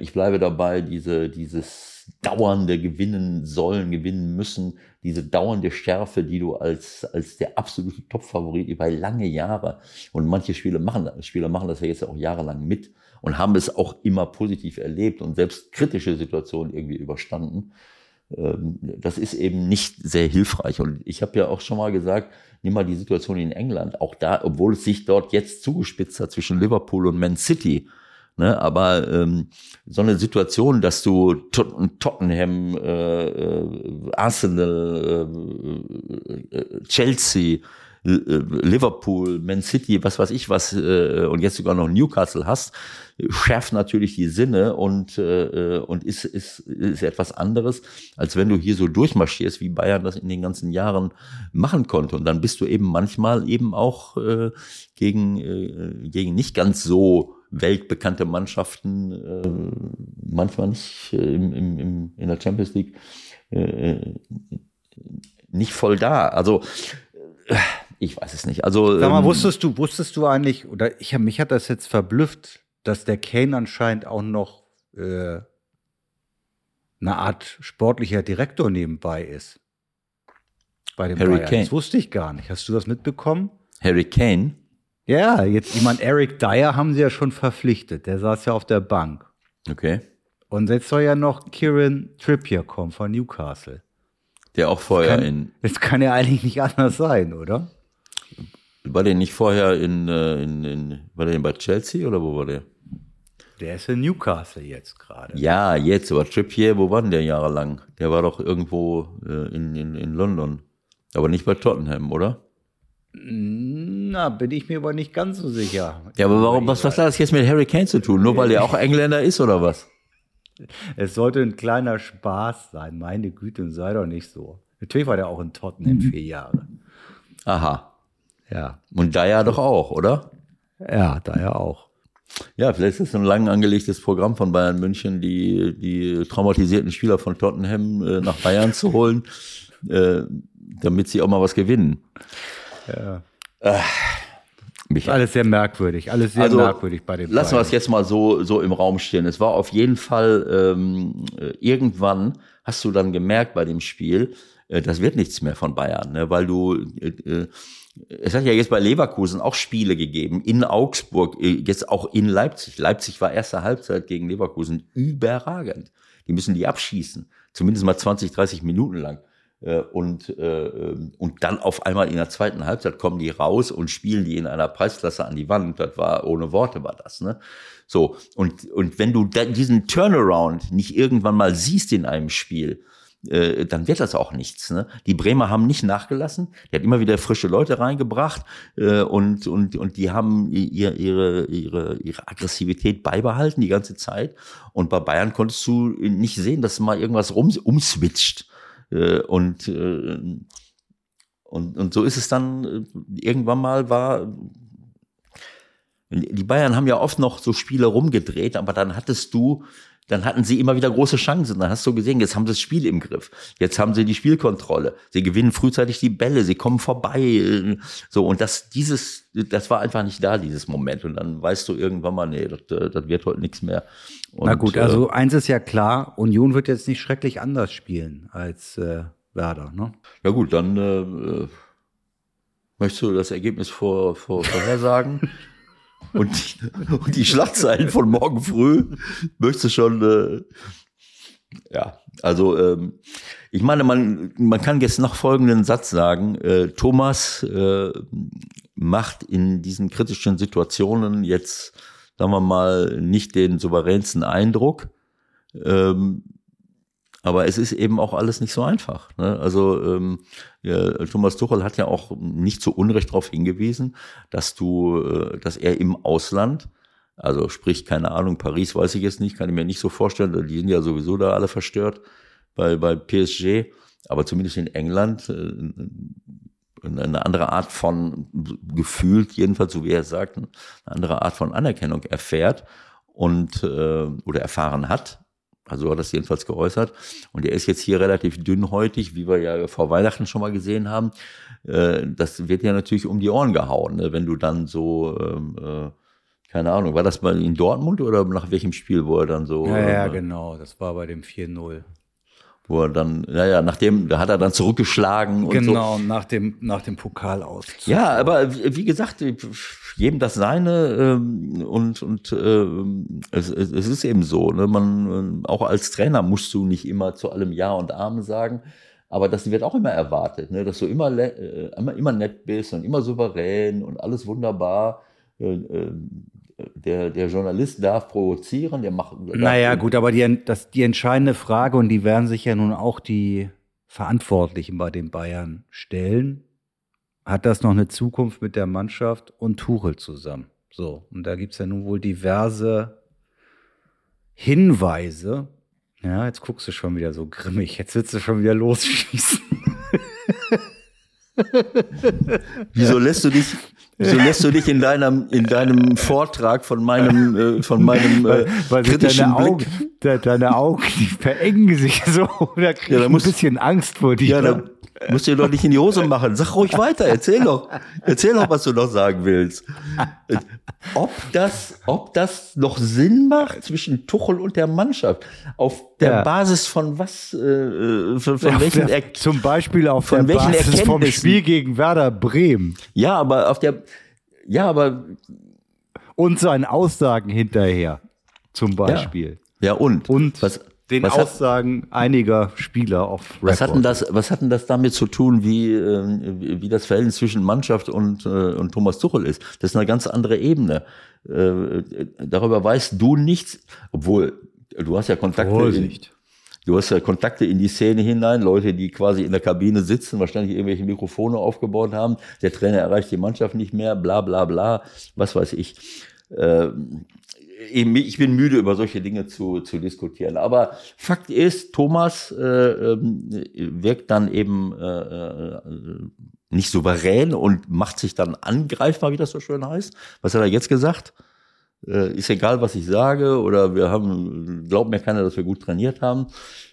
ich bleibe dabei, diese, dieses dauernde Gewinnen sollen, gewinnen müssen, diese dauernde Schärfe, die du als, als der absolute Top-Favorit über lange Jahre, und manche Spieler machen, Spieler machen das ja jetzt auch jahrelang mit und haben es auch immer positiv erlebt und selbst kritische Situationen irgendwie überstanden. Ähm, das ist eben nicht sehr hilfreich. Und ich habe ja auch schon mal gesagt, nimm mal die Situation in England, auch da, obwohl es sich dort jetzt zugespitzt hat zwischen Liverpool und Man City. Ne, aber ähm, so eine Situation, dass du Tot Tottenham, äh, äh Arsenal, äh, äh Chelsea, Liverpool, Man City, was weiß ich was, äh, und jetzt sogar noch Newcastle hast, schärft natürlich die Sinne und, äh, und ist, ist, ist etwas anderes, als wenn du hier so durchmarschierst, wie Bayern das in den ganzen Jahren machen konnte. Und dann bist du eben manchmal eben auch äh, gegen, äh, gegen nicht ganz so weltbekannte Mannschaften, äh, manchmal nicht äh, im, im, in der Champions League, äh, nicht voll da. Also äh, ich weiß es nicht. Also Sag mal, ähm, wusstest du, wusstest du eigentlich, oder ich mich hat das jetzt verblüfft, dass der Kane anscheinend auch noch äh, eine Art sportlicher Direktor nebenbei ist. Bei dem Harry Bayern. Kane. Das wusste ich gar nicht. Hast du das mitbekommen? Harry Kane? Ja, jetzt, ich meine, Eric Dyer haben sie ja schon verpflichtet. Der saß ja auf der Bank. Okay. Und jetzt soll ja noch Kieran Trippier kommen von Newcastle. Der auch vorher das kann, in. Das kann ja eigentlich nicht anders sein, oder? War der nicht vorher in, äh, in, in war der bei Chelsea oder wo war der? Der ist in Newcastle jetzt gerade. Ja, jetzt, aber Trippier, wo war denn der jahrelang? Der war doch irgendwo äh, in, in, in London. Aber nicht bei Tottenham, oder? Na, bin ich mir aber nicht ganz so sicher. Ja, aber warum, was, was hat das jetzt mit Harry Kane zu tun? Nur weil er auch Engländer ist oder was? Es sollte ein kleiner Spaß sein, meine Güte, und sei doch nicht so. Natürlich war der auch in Tottenham vier Jahre. Aha. Ja. Und da ja doch auch, oder? Ja, da ja auch. Ja, vielleicht ist es ein lang angelegtes Programm von Bayern München, die, die traumatisierten Spieler von Tottenham äh, nach Bayern zu holen, äh, damit sie auch mal was gewinnen. Ja. Äh, alles sehr merkwürdig, alles sehr also, merkwürdig bei dem. Lassen wir es jetzt mal so, so im Raum stehen. Es war auf jeden Fall, ähm, irgendwann hast du dann gemerkt bei dem Spiel, äh, das wird nichts mehr von Bayern, ne, weil du, äh, äh es hat ja jetzt bei Leverkusen auch Spiele gegeben, in Augsburg, äh, jetzt auch in Leipzig. Leipzig war erste Halbzeit gegen Leverkusen überragend. Die müssen die abschießen, zumindest mal 20, 30 Minuten lang. Äh, und, äh, und dann auf einmal in der zweiten Halbzeit kommen die raus und spielen die in einer Preisklasse an die Wand. Das war, ohne Worte war das, ne? So. Und, und wenn du diesen Turnaround nicht irgendwann mal siehst in einem Spiel, äh, dann wird das auch nichts. Ne? Die Bremer haben nicht nachgelassen, die hat immer wieder frische Leute reingebracht äh, und, und, und die haben ihr, ihre, ihre, ihre Aggressivität beibehalten die ganze Zeit. Und bei Bayern konntest du nicht sehen, dass mal irgendwas rum, umswitcht. Äh, und, äh, und, und so ist es dann äh, irgendwann mal war die Bayern haben ja oft noch so Spiele rumgedreht, aber dann hattest du dann hatten sie immer wieder große Chancen. Dann hast du gesehen, jetzt haben sie das Spiel im Griff. Jetzt haben sie die Spielkontrolle. Sie gewinnen frühzeitig die Bälle, sie kommen vorbei. So, und das, dieses, das war einfach nicht da, dieses Moment. Und dann weißt du irgendwann mal, nee, das, das wird heute nichts mehr. Und, Na gut, also äh, eins ist ja klar, Union wird jetzt nicht schrecklich anders spielen als äh, Werder, ne? Ja gut, dann äh, äh möchtest du das Ergebnis vor, vor, vorhersagen? [laughs] und, die, und die Schlagzeilen von morgen früh möchtest du schon, äh, ja, also ähm, ich meine, man, man kann jetzt noch folgenden Satz sagen. Äh, Thomas äh, macht in diesen kritischen Situationen jetzt, sagen wir mal, nicht den souveränsten Eindruck. Ähm, aber es ist eben auch alles nicht so einfach. Ne? Also ähm, ja, Thomas Tuchel hat ja auch nicht zu Unrecht darauf hingewiesen, dass du, äh, dass er im Ausland, also sprich, keine Ahnung, Paris weiß ich jetzt nicht, kann ich mir nicht so vorstellen, die sind ja sowieso da alle verstört bei, bei PSG, aber zumindest in England äh, eine andere Art von, gefühlt jedenfalls, so wie er sagt, eine andere Art von Anerkennung erfährt und äh, oder erfahren hat also hat das jedenfalls geäußert. Und er ist jetzt hier relativ dünnhäutig, wie wir ja vor Weihnachten schon mal gesehen haben. Äh, das wird ja natürlich um die Ohren gehauen, ne? wenn du dann so, ähm, äh, keine Ahnung, war das mal in Dortmund oder nach welchem Spiel, wo er dann so. Ja, ja, äh, genau, das war bei dem 4-0 wo er dann, naja, nachdem, da hat er dann zurückgeschlagen und genau, so. nach dem, nach dem Pokal aus. Ja, aber wie gesagt, jedem das seine ähm, und, und äh, es, es ist eben so. Ne? Man, auch als Trainer musst du nicht immer zu allem Ja und Amen sagen. Aber das wird auch immer erwartet, ne? dass du immer, äh, immer, immer nett bist und immer souverän und alles wunderbar. Äh, äh, der, der Journalist darf provozieren, der macht. Naja, gut, aber die, das, die entscheidende Frage, und die werden sich ja nun auch die Verantwortlichen bei den Bayern stellen, hat das noch eine Zukunft mit der Mannschaft und Tuchel zusammen? So, und da gibt es ja nun wohl diverse Hinweise. Ja, jetzt guckst du schon wieder so grimmig. Jetzt willst du schon wieder losschießen. Wieso lässt du dich, wieso lässt du dich in deinem, in deinem Vortrag von meinem, äh, von meinem äh, weil, kritischen deine Augen, Blick, deine Augen, die verengen sich [laughs] so. Da krieg ja, da ich ein bisschen Angst vor dir. Ja, da, Musst dir doch nicht in die Hose machen. Sag ruhig weiter, erzähl doch. Erzähl doch, was du noch sagen willst. Ob das, ob das noch Sinn macht zwischen Tuchel und der Mannschaft? Auf der ja. Basis von was? Äh, von, von welchen der, Zum Beispiel auf von der Basis vom Spiel gegen Werder Bremen. Ja, aber auf der, ja, aber. Und seinen Aussagen hinterher. Zum Beispiel. Ja, ja und? Und was, den was Aussagen hat, einiger Spieler auf Record. Was hatten das, was hatten das damit zu tun, wie, äh, wie das Verhältnis zwischen Mannschaft und, äh, und Thomas Tuchel ist? Das ist eine ganz andere Ebene. Äh, darüber weißt du nichts, obwohl du hast ja Kontakte. Vorsicht. In, du hast ja Kontakte in die Szene hinein, Leute, die quasi in der Kabine sitzen, wahrscheinlich irgendwelche Mikrofone aufgebaut haben. Der Trainer erreicht die Mannschaft nicht mehr, bla bla bla, was weiß ich. Ähm, ich bin müde, über solche Dinge zu, zu diskutieren. Aber Fakt ist, Thomas äh, ähm, wirkt dann eben äh, äh, nicht souverän und macht sich dann angreifbar, wie das so schön heißt. Was hat er jetzt gesagt? Äh, ist egal, was ich sage, oder wir haben, glaubt mir keiner, dass wir gut trainiert haben.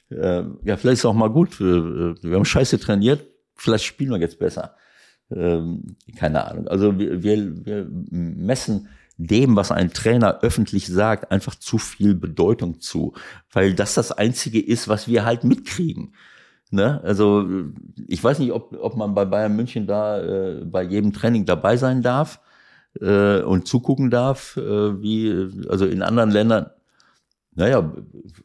Äh, ja, vielleicht ist es auch mal gut. Wir, wir haben scheiße trainiert, vielleicht spielen wir jetzt besser. Ähm, keine Ahnung. Also wir, wir, wir messen dem, was ein Trainer öffentlich sagt, einfach zu viel Bedeutung zu, weil das das Einzige ist, was wir halt mitkriegen. Ne? Also ich weiß nicht, ob, ob man bei Bayern München da äh, bei jedem Training dabei sein darf äh, und zugucken darf, äh, wie also in anderen Ländern. Naja,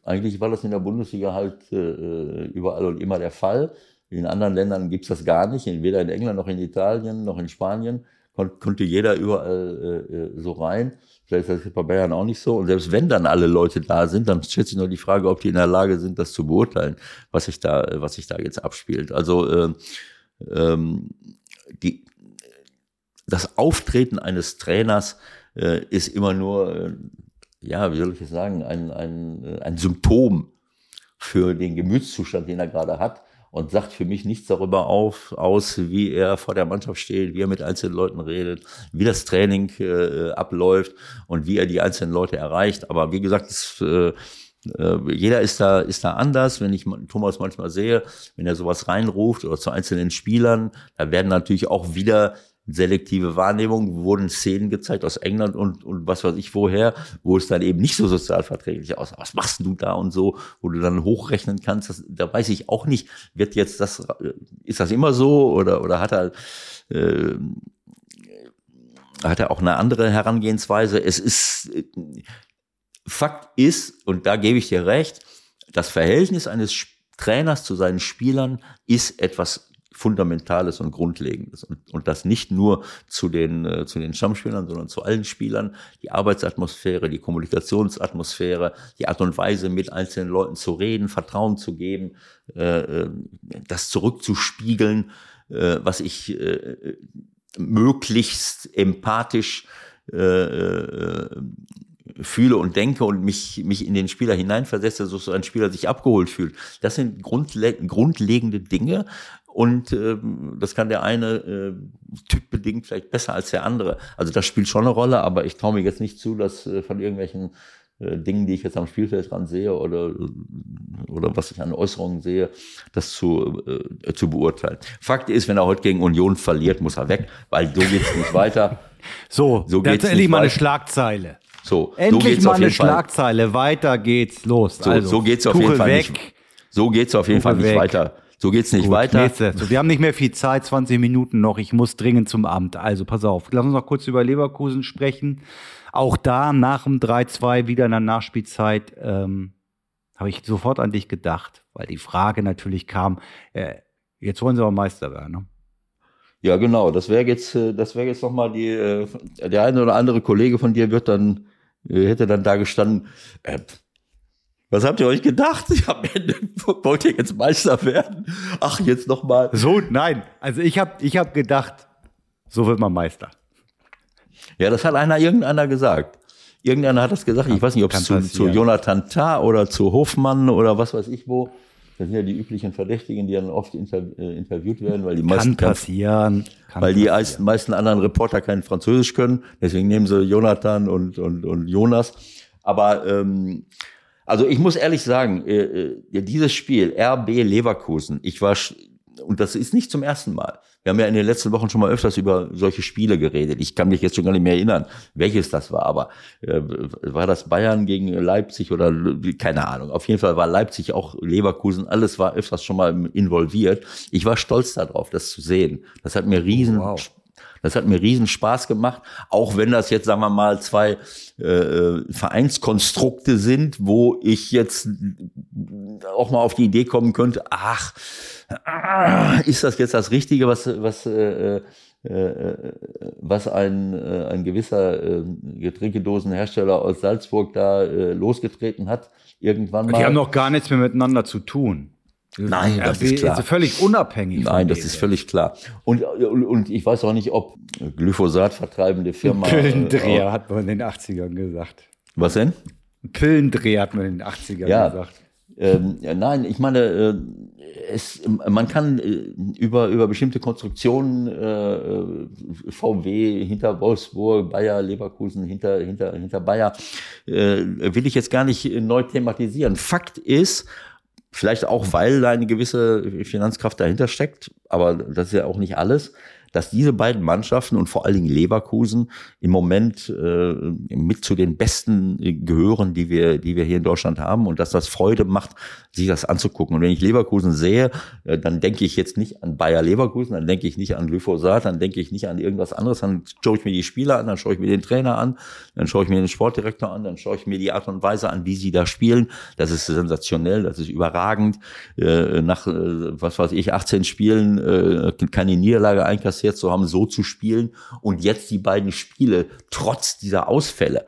eigentlich war das in der Bundesliga halt äh, überall und immer der Fall. In anderen Ländern gibt's das gar nicht, weder in England noch in Italien noch in Spanien konnte jeder überall äh, äh, so rein. Vielleicht ist das bei Bayern auch nicht so. Und selbst wenn dann alle Leute da sind, dann stellt sich nur die Frage, ob die in der Lage sind, das zu beurteilen, was sich da, was sich da jetzt abspielt. Also äh, ähm, die, das Auftreten eines Trainers äh, ist immer nur, äh, ja, wie soll ich es sagen, ein, ein, ein Symptom für den Gemütszustand, den er gerade hat und sagt für mich nichts darüber auf, aus, wie er vor der Mannschaft steht, wie er mit einzelnen Leuten redet, wie das Training äh, abläuft und wie er die einzelnen Leute erreicht. Aber wie gesagt, das, äh, Äh, jeder ist da, ist da anders. Wenn ich Thomas manchmal sehe, wenn er sowas reinruft oder zu einzelnen Spielern, da werden natürlich auch wieder selektive Wahrnehmung, wurden Szenen gezeigt aus England und, und was weiß ich woher, wo es dann eben nicht so sozialverträglich aussah. Was machst du da und so, wo du dann hochrechnen kannst, das, da weiß ich auch nicht, wird jetzt das, äh, ist das immer so oder, oder hat er, äh, hat er auch eine andere Herangehensweise? Es ist, Fakt ist, und da gebe ich dir recht, das Verhältnis eines Trainers zu seinen Spielern ist etwas Fundamentales und Grundlegendes. Und, und das nicht nur zu den, äh, zu den Stammspielern, sondern zu allen Spielern. Die Arbeitsatmosphäre, die Kommunikationsatmosphäre, die Art und Weise, mit einzelnen Leuten zu reden, Vertrauen zu geben, äh, äh das zurückzuspiegeln, äh, was ich äh, möglichst empathisch äh, äh, fühle und denke und mich, mich in den Spieler hineinversetze, so ein Spieler sich abgeholt fühlt. Das sind grundle grundlegende Dinge und äh, das kann der eine äh, typbedingt vielleicht besser als der andere. Also das spielt schon eine Rolle, aber ich traue mir jetzt nicht zu, dass äh, von irgendwelchen äh, Dingen, die ich jetzt am Spielfeld dran sehe oder, oder was ich an Äußerungen sehe, das zu, äh, zu beurteilen. Fakt ist, wenn er heute gegen Union verliert, muss er weg, weil so geht's nicht weiter. So, so geht's endlich mal eine Schlagzeile. So, endlich so mal eine Schlagzeile. Weiter geht's los. So, also, so geht's auf Tuchel jeden Fall weg. nicht. So geht's auf jeden Tuchel Fall nicht weg. weiter. So geht's nicht Gut, weiter. Nächste. So, wir haben nicht mehr viel Zeit, 20 Minuten noch. Ich muss dringend zum Amt. Also pass auf. Lass uns noch kurz über Leverkusen sprechen. Auch da nach dem 3-2 wieder in der Nachspielzeit ähm, habe ich sofort an dich gedacht, weil die Frage natürlich kam, äh, jetzt wollen sie aber Meister werden. Ne? Ja, genau. Das wäre jetzt, äh, das wäre jetzt nochmal die, äh, der eine oder andere Kollege von dir wird dann, äh, hätte dann da gestanden, äh, was habt ihr euch gedacht? Am Ende [laughs] wollt ihr jetzt Meister werden? Ach, jetzt nochmal. So, nein. Also ich habe ich hab gedacht, so wird man Meister. Ja, das hat einer, irgendeiner gesagt. Irgendeiner hat das gesagt. Kann, ich weiß nicht, ob es zu, zu, Jonathan Tah oder zu Hofmann oder was weiß ich wo. Das sind ja die üblichen Verdächtigen, die dann oft inter, äh, interviewt werden, weil die meisten kann passieren, kann weil die passieren. meisten anderen Reporter kein Französisch können. Deswegen nehmen sie Jonathan und und und Jonas. Aber ähm, also ich muss ehrlich sagen, äh, äh, dieses Spiel RB Leverkusen, ich war und das ist nicht zum ersten Mal. Wir haben ja in den letzten Wochen schon mal öfters über solche Spiele geredet. Ich kann mich jetzt schon gar nicht mehr erinnern, welches das war, aber äh, war das Bayern gegen Leipzig oder keine Ahnung. Auf jeden Fall war Leipzig auch Leverkusen, alles war öfters schon mal involviert. Ich war stolz darauf, das zu sehen. Das hat mir riesen wow. Das hat mir riesen Spaß gemacht, auch wenn das jetzt, sagen wir mal, zwei äh, Vereinskonstrukte sind, wo ich jetzt auch mal auf die Idee kommen könnte, ach, ah, ist das jetzt das Richtige, was, was äh, äh, was ein, äh, ein gewisser äh, Getränkedosenhersteller aus Salzburg da äh, losgetreten hat, irgendwann mal. Die haben noch gar nichts mehr miteinander zu tun. Nein, das ist klar. Ist völlig unabhängig. Nein, das ist völlig klar. Und, und, und ich weiß auch nicht, ob Glyphosat vertreibende Firma. Pillendreher äh, hat man in den 80ern gesagt. Was denn? Pillendreher hat man in den 80ern ja, gesagt. Ähm, ja, nein, ich meine, äh, es, man kann äh, über, über bestimmte Konstruktionen äh, VW hinter Wolfsburg, Bayer, Leverkusen hinter, hinter, hinter Bayer, äh, will ich jetzt gar nicht neu thematisieren. Fakt ist, Vielleicht auch, weil da eine gewisse Finanzkraft dahinter steckt, aber das ist ja auch nicht alles dass diese beiden Mannschaften und vor allen Dingen Leverkusen im Moment äh, mit zu den besten gehören, die wir, die wir hier in Deutschland haben und dass das Freude macht, sich das anzugucken. Und wenn ich Leverkusen sehe, äh, dann denke ich jetzt nicht an Bayer Leverkusen, dann denke ich nicht an Glyphosat, dann denke ich nicht an irgendwas anderes, dann schaue ich mir die Spieler an, dann schaue ich mir den Trainer an, dann schaue ich mir den Sportdirektor an, dann schaue ich mir die Art und Weise an, wie sie da spielen. Das ist sensationell, das ist überragend. Äh, nach, äh, was weiß ich, 18 Spielen äh, keine Niederlage einkassiert bisher zu haben, so zu spielen und jetzt die beiden Spiele trotz dieser Ausfälle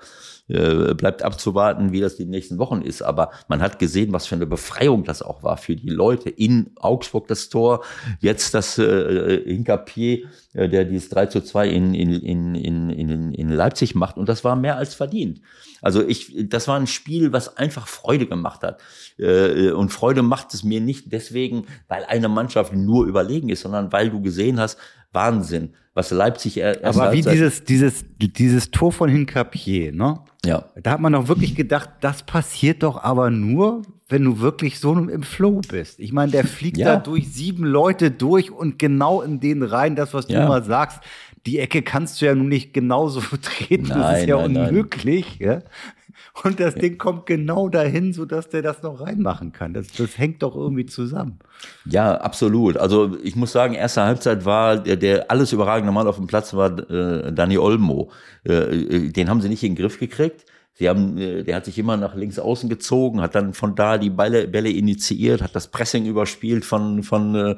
äh, bleibt abzuwarten, wie das die nächsten Wochen ist. Aber man hat gesehen, was für eine Befreiung das auch war für die Leute. In Augsburg das Tor, jetzt das äh, Hinkapier, äh, der dieses 3 zu 2 in, in, in, in, in Leipzig macht. Und das war mehr als verdient. Also ich, das war ein Spiel, was einfach Freude gemacht hat. Äh, und Freude macht es mir nicht deswegen, weil eine Mannschaft nur überlegen ist, sondern weil du gesehen hast, Wahnsinn. Was Leipzig er, Aber wie dieses, dieses, dieses Tor von Hincapier, ne? Ja. Da hat man doch wirklich gedacht, das passiert doch aber nur, wenn du wirklich so im Flow bist. Ich meine, der fliegt Ja. da durch sieben Leute durch und genau in den rein, das, was du Ja. immer sagst, die Ecke kannst du ja nun nicht genauso [laughs] treten, das Nein, ist ja nein, nein. unmöglich. Ja? Und das Ding kommt genau dahin, sodass der das noch reinmachen kann. Das, das hängt doch irgendwie zusammen. Ja, absolut. Also ich muss sagen, erste Halbzeit war der, der alles überragende Mann auf dem Platz war äh, Dani Olmo. Äh, äh, den haben sie nicht in den Griff gekriegt. Sie haben, äh, der hat sich immer nach links außen gezogen, hat dann von da die Bälle, Bälle initiiert, hat das Pressing überspielt von von äh,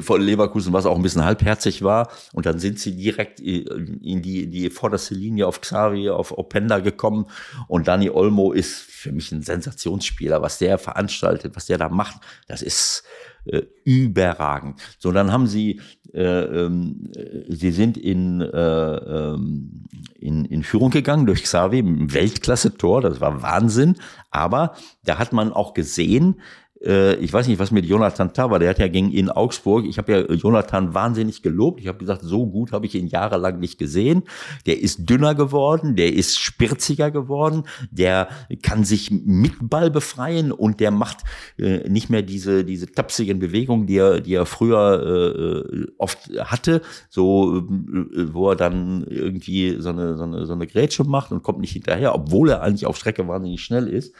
von Leverkusen, was auch ein bisschen halbherzig war. Und dann sind sie direkt in die, in die vorderste Linie auf Xavi, auf Openda gekommen. Und Dani Olmo ist für mich ein Sensationsspieler. Was der veranstaltet, was der da macht, das ist äh, überragend. So, dann haben sie, äh, äh, sie sind in, äh, ähm, in, in Führung gegangen durch Xavi, Weltklasse-Tor, das war Wahnsinn. Aber da hat man auch gesehen, ich weiß nicht, was mit Jonathan Tah war, der hat ja gegen in Augsburg, ich habe ja Jonathan wahnsinnig gelobt, ich habe gesagt, so gut habe ich ihn jahrelang nicht gesehen. Der ist dünner geworden, der ist spirziger geworden, der kann sich mit Ball befreien und der macht äh, nicht mehr diese diese tapsigen Bewegungen, die er die er früher äh, oft hatte, so äh, wo er dann irgendwie so eine so eine so eine Grätsche macht und kommt nicht hinterher, obwohl er eigentlich auf Strecke wahnsinnig schnell ist.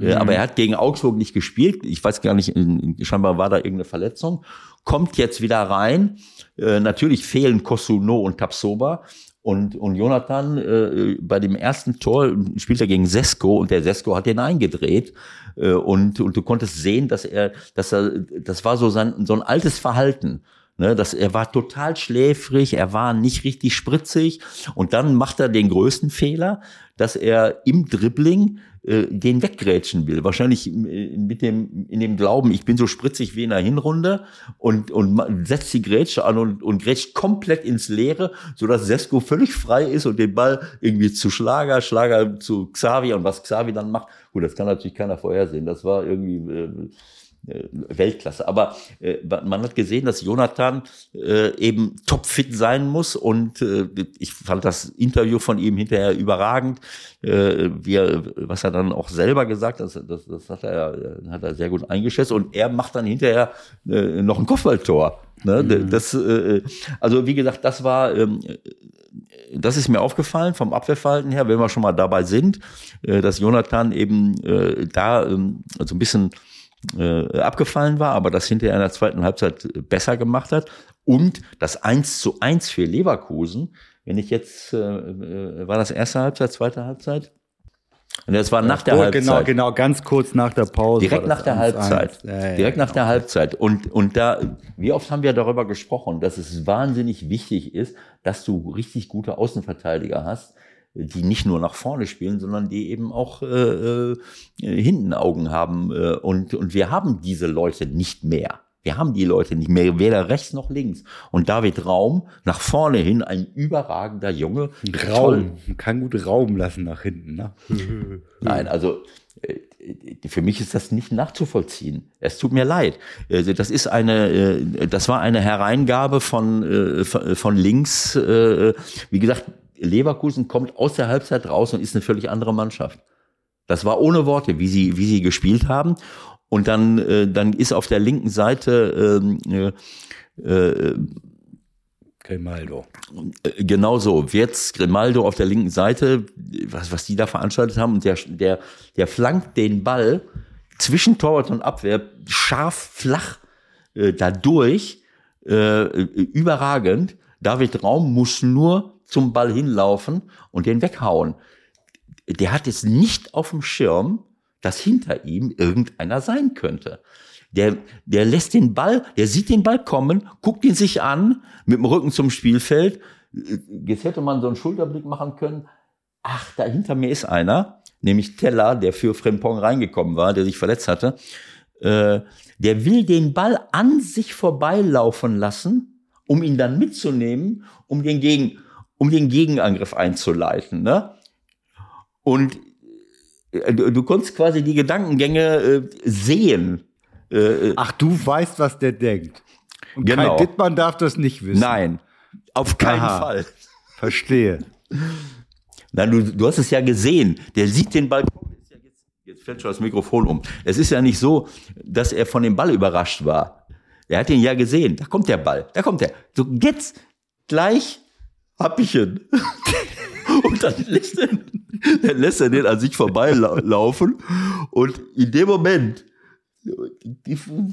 Äh, Aber er hat gegen Augsburg nicht gespielt. Ich weiß gar nicht, in- scheinbar war da irgendeine Verletzung. Kommt jetzt wieder rein. Äh, natürlich fehlen Kosuno und Tapsoba. Und, und Jonathan äh, bei dem ersten Tor spielt er gegen Sesko und der Sesko hat den eingedreht. Äh, und, und du konntest sehen, dass er, dass er, das war so sein, so ein altes Verhalten. Ne, dass er war total schläfrig, er war nicht richtig spritzig und dann macht er den größten Fehler, dass er im Dribbling äh, den weggrätschen will. Wahrscheinlich äh, mit dem, in dem Glauben, ich bin so spritzig wie in der Hinrunde und, und setzt die Grätsche an und, und grätscht komplett ins Leere, sodass Sesko völlig frei ist und den Ball irgendwie zu Schlager, Schlager zu Xavi und was Xavi dann macht. Gut, das kann natürlich keiner vorhersehen. Das war irgendwie äh, Weltklasse. Aber äh, man hat gesehen, dass Jonathan äh, eben topfit sein muss und äh, ich fand das Interview von ihm hinterher überragend, äh, wie er, was er dann auch selber gesagt hat, das, das, das hat, er, äh, hat er sehr gut eingeschätzt und er macht dann hinterher äh, noch ein Kopfballtor. Ne? Das, äh, also wie gesagt, das war ähm, das ist mir aufgefallen vom Abwehrverhalten her, wenn wir schon mal dabei sind, äh, dass Jonathan eben äh, da ähm, so ein bisschen äh, abgefallen war, aber das hinterher in der zweiten Halbzeit besser gemacht hat. Und das 1 zu 1 für Leverkusen, wenn ich jetzt, äh, äh, war das erste Halbzeit, zweite Halbzeit? Und das war nach der Oh, Halbzeit. Genau, genau, ganz kurz nach der Pause. Direkt nach der 1-1. Halbzeit. Ja, ja, Direkt nach genau. der Halbzeit. Und, und da, wie oft haben wir darüber gesprochen, dass es wahnsinnig wichtig ist, dass du richtig gute Außenverteidiger hast, die nicht nur nach vorne spielen, sondern die eben auch äh, äh, hinten Augen haben. Äh, und, und wir haben diese Leute nicht mehr. Wir haben die Leute nicht mehr, weder rechts noch links. Und David Raum nach vorne hin, ein überragender Junge. Toll. Raum. Man kann gut Raum lassen nach hinten. Ne? [laughs] Nein, also äh, für mich ist das nicht nachzuvollziehen. Es tut mir leid. Also Das ist eine, äh, das war eine Hereingabe von äh, von links. Wie gesagt, Leverkusen kommt aus der Halbzeit raus und ist eine völlig andere Mannschaft. Das war ohne Worte, wie sie wie sie gespielt haben. Und dann äh, dann ist auf der linken Seite ähm, äh, äh, Grimaldo. äh, Genau so. Jetzt Grimaldo auf der linken Seite, was, was die da veranstaltet haben, und der, der, der flankt den Ball zwischen Torwart und Abwehr scharf, flach äh, dadurch, äh, überragend. David Raum muss nur zum Ball hinlaufen und den weghauen. Der hat es nicht auf dem Schirm, dass hinter ihm irgendeiner sein könnte. Der, der lässt den Ball, der sieht den Ball kommen, guckt ihn sich an, mit dem Rücken zum Spielfeld. Jetzt hätte man so einen Schulterblick machen können. Ach, da hinter mir ist einer, nämlich Teller, der für Frimpong reingekommen war, der sich verletzt hatte. Äh, der will den Ball an sich vorbeilaufen lassen, um ihn dann mitzunehmen, um den, Gegen, um den Gegenangriff einzuleiten. Ne? Und äh, du, du konntest quasi die Gedankengänge äh, sehen. Äh, Ach, du weißt, was der denkt. Und Genau. Kai Dittmann darf das nicht wissen. Nein, auf keinen Aha. Fall. Verstehe. Nein, du, du hast es ja gesehen. Der sieht den Ball. jetzt fällt schon das Mikrofon um. Es ist ja nicht so, dass er von dem Ball überrascht war. Er hat ihn ja gesehen. Da kommt der Ball. Da kommt er. So, jetzt gleich ihn. [laughs] Und dann lässt er, dann lässt er den an sich vorbeilaufen. Und in dem Moment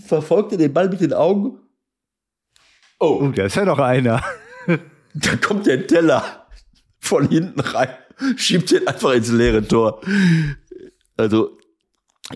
verfolgt er den Ball mit den Augen. Oh, Oh, da ist ja noch einer. [laughs] da kommt der Teller von hinten rein, schiebt den einfach ins leere Tor. Also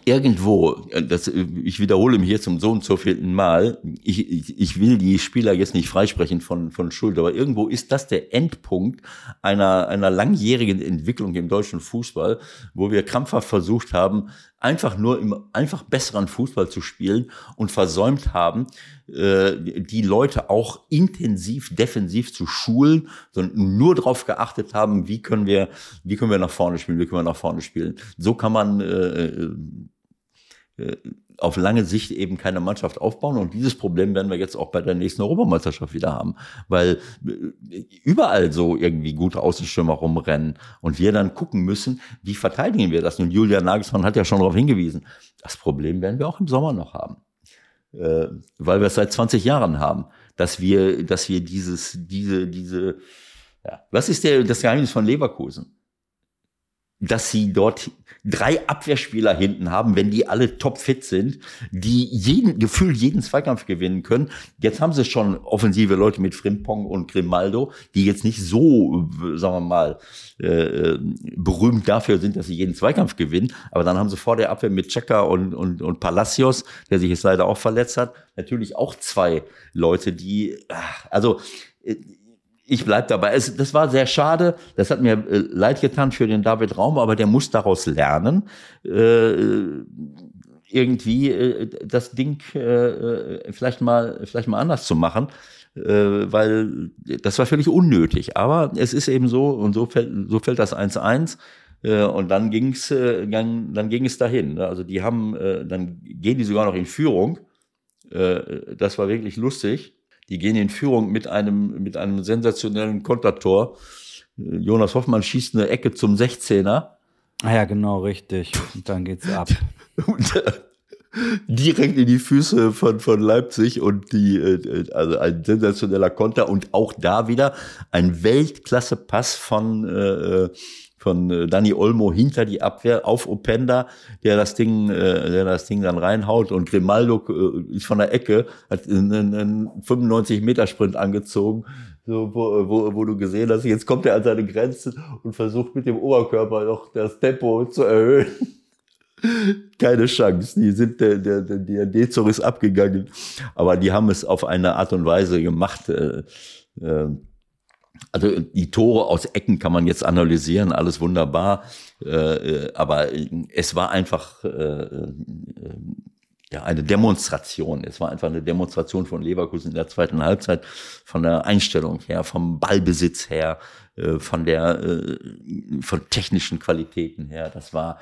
irgendwo, das, ich wiederhole mich jetzt zum so und so vierten Mal, ich, ich, ich will die Spieler jetzt nicht freisprechen von, von Schuld, aber irgendwo ist das der Endpunkt einer, einer langjährigen Entwicklung im deutschen Fußball, wo wir krampfhaft versucht haben, einfach nur im einfach besseren Fußball zu spielen und versäumt haben, äh, die Leute auch intensiv defensiv zu schulen, sondern nur darauf geachtet haben, wie können wir, wie können wir nach vorne spielen, wie können wir nach vorne spielen. So kann man äh, äh, auf lange Sicht eben keine Mannschaft aufbauen. Und dieses Problem werden wir jetzt auch bei der nächsten Europameisterschaft wieder haben, weil äh, überall so irgendwie gute Außenstürmer rumrennen und wir dann gucken müssen, wie verteidigen wir das. Und Julian Nagelsmann hat ja schon darauf hingewiesen, das Problem werden wir auch im Sommer noch haben, äh, weil wir es seit 20 Jahren haben, dass wir, dass wir dieses, diese, diese, ja, was ist der, das Geheimnis von Leverkusen? Dass sie dort drei Abwehrspieler hinten haben, wenn die alle topfit sind, die jeden, gefühlt jeden Zweikampf gewinnen können. Jetzt haben sie schon offensive Leute mit Frimpong und Grimaldo, die jetzt nicht so, äh, sagen wir mal, äh, berühmt dafür sind, dass sie jeden Zweikampf gewinnen. Aber dann haben sie vor der Abwehr mit Checker und, und, und Palacios, der sich jetzt leider auch verletzt hat, natürlich auch zwei Leute, die, ach, also, äh, ich bleib dabei. Es, das war sehr schade. Das hat mir äh, leid getan für den David Raum, aber der muss daraus lernen, äh, irgendwie äh, das Ding äh, vielleicht mal, vielleicht mal anders zu machen, äh, weil das war völlig unnötig. Aber es ist eben so und so fällt, so fällt das 1-1. Äh, Und dann ging's, äh, dann, dann ging es dahin. ne? Also die haben, äh, dann gehen die sogar noch in Führung. Äh, Das war wirklich lustig. Die gehen in Führung mit einem, mit einem sensationellen Kontertor. Äh, Jonas Hoffmann schießt eine Ecke zum 16er. Ah ja, genau, richtig. Und dann geht's ab. Und, [laughs] äh, direkt in die Füße von, von Leipzig und die, äh, also ein sensationeller Konter und auch da wieder ein Weltklasse-Pass von, äh, von äh, Dani Olmo hinter die Abwehr auf Openda, der das Ding, äh, der das Ding dann reinhaut und Grimaldo äh, ist von der Ecke, hat einen, einen 95-Meter-Sprint angezogen, so, wo, wo, wo du gesehen hast, jetzt kommt er an seine Grenzen und versucht mit dem Oberkörper noch das Tempo zu erhöhen. [laughs] Keine Chance. Die sind, der, der, der, der Dezor ist abgegangen. Aber die haben es auf eine Art und Weise gemacht. Äh, äh, also die Tore aus Ecken kann man jetzt analysieren, alles wunderbar. Äh, äh, aber es war einfach äh, äh, ja, eine Demonstration. Es war einfach eine Demonstration von Leverkusen in der zweiten Halbzeit, von der Einstellung her, vom Ballbesitz her, äh, von der, von technischen Qualitäten her. Das war,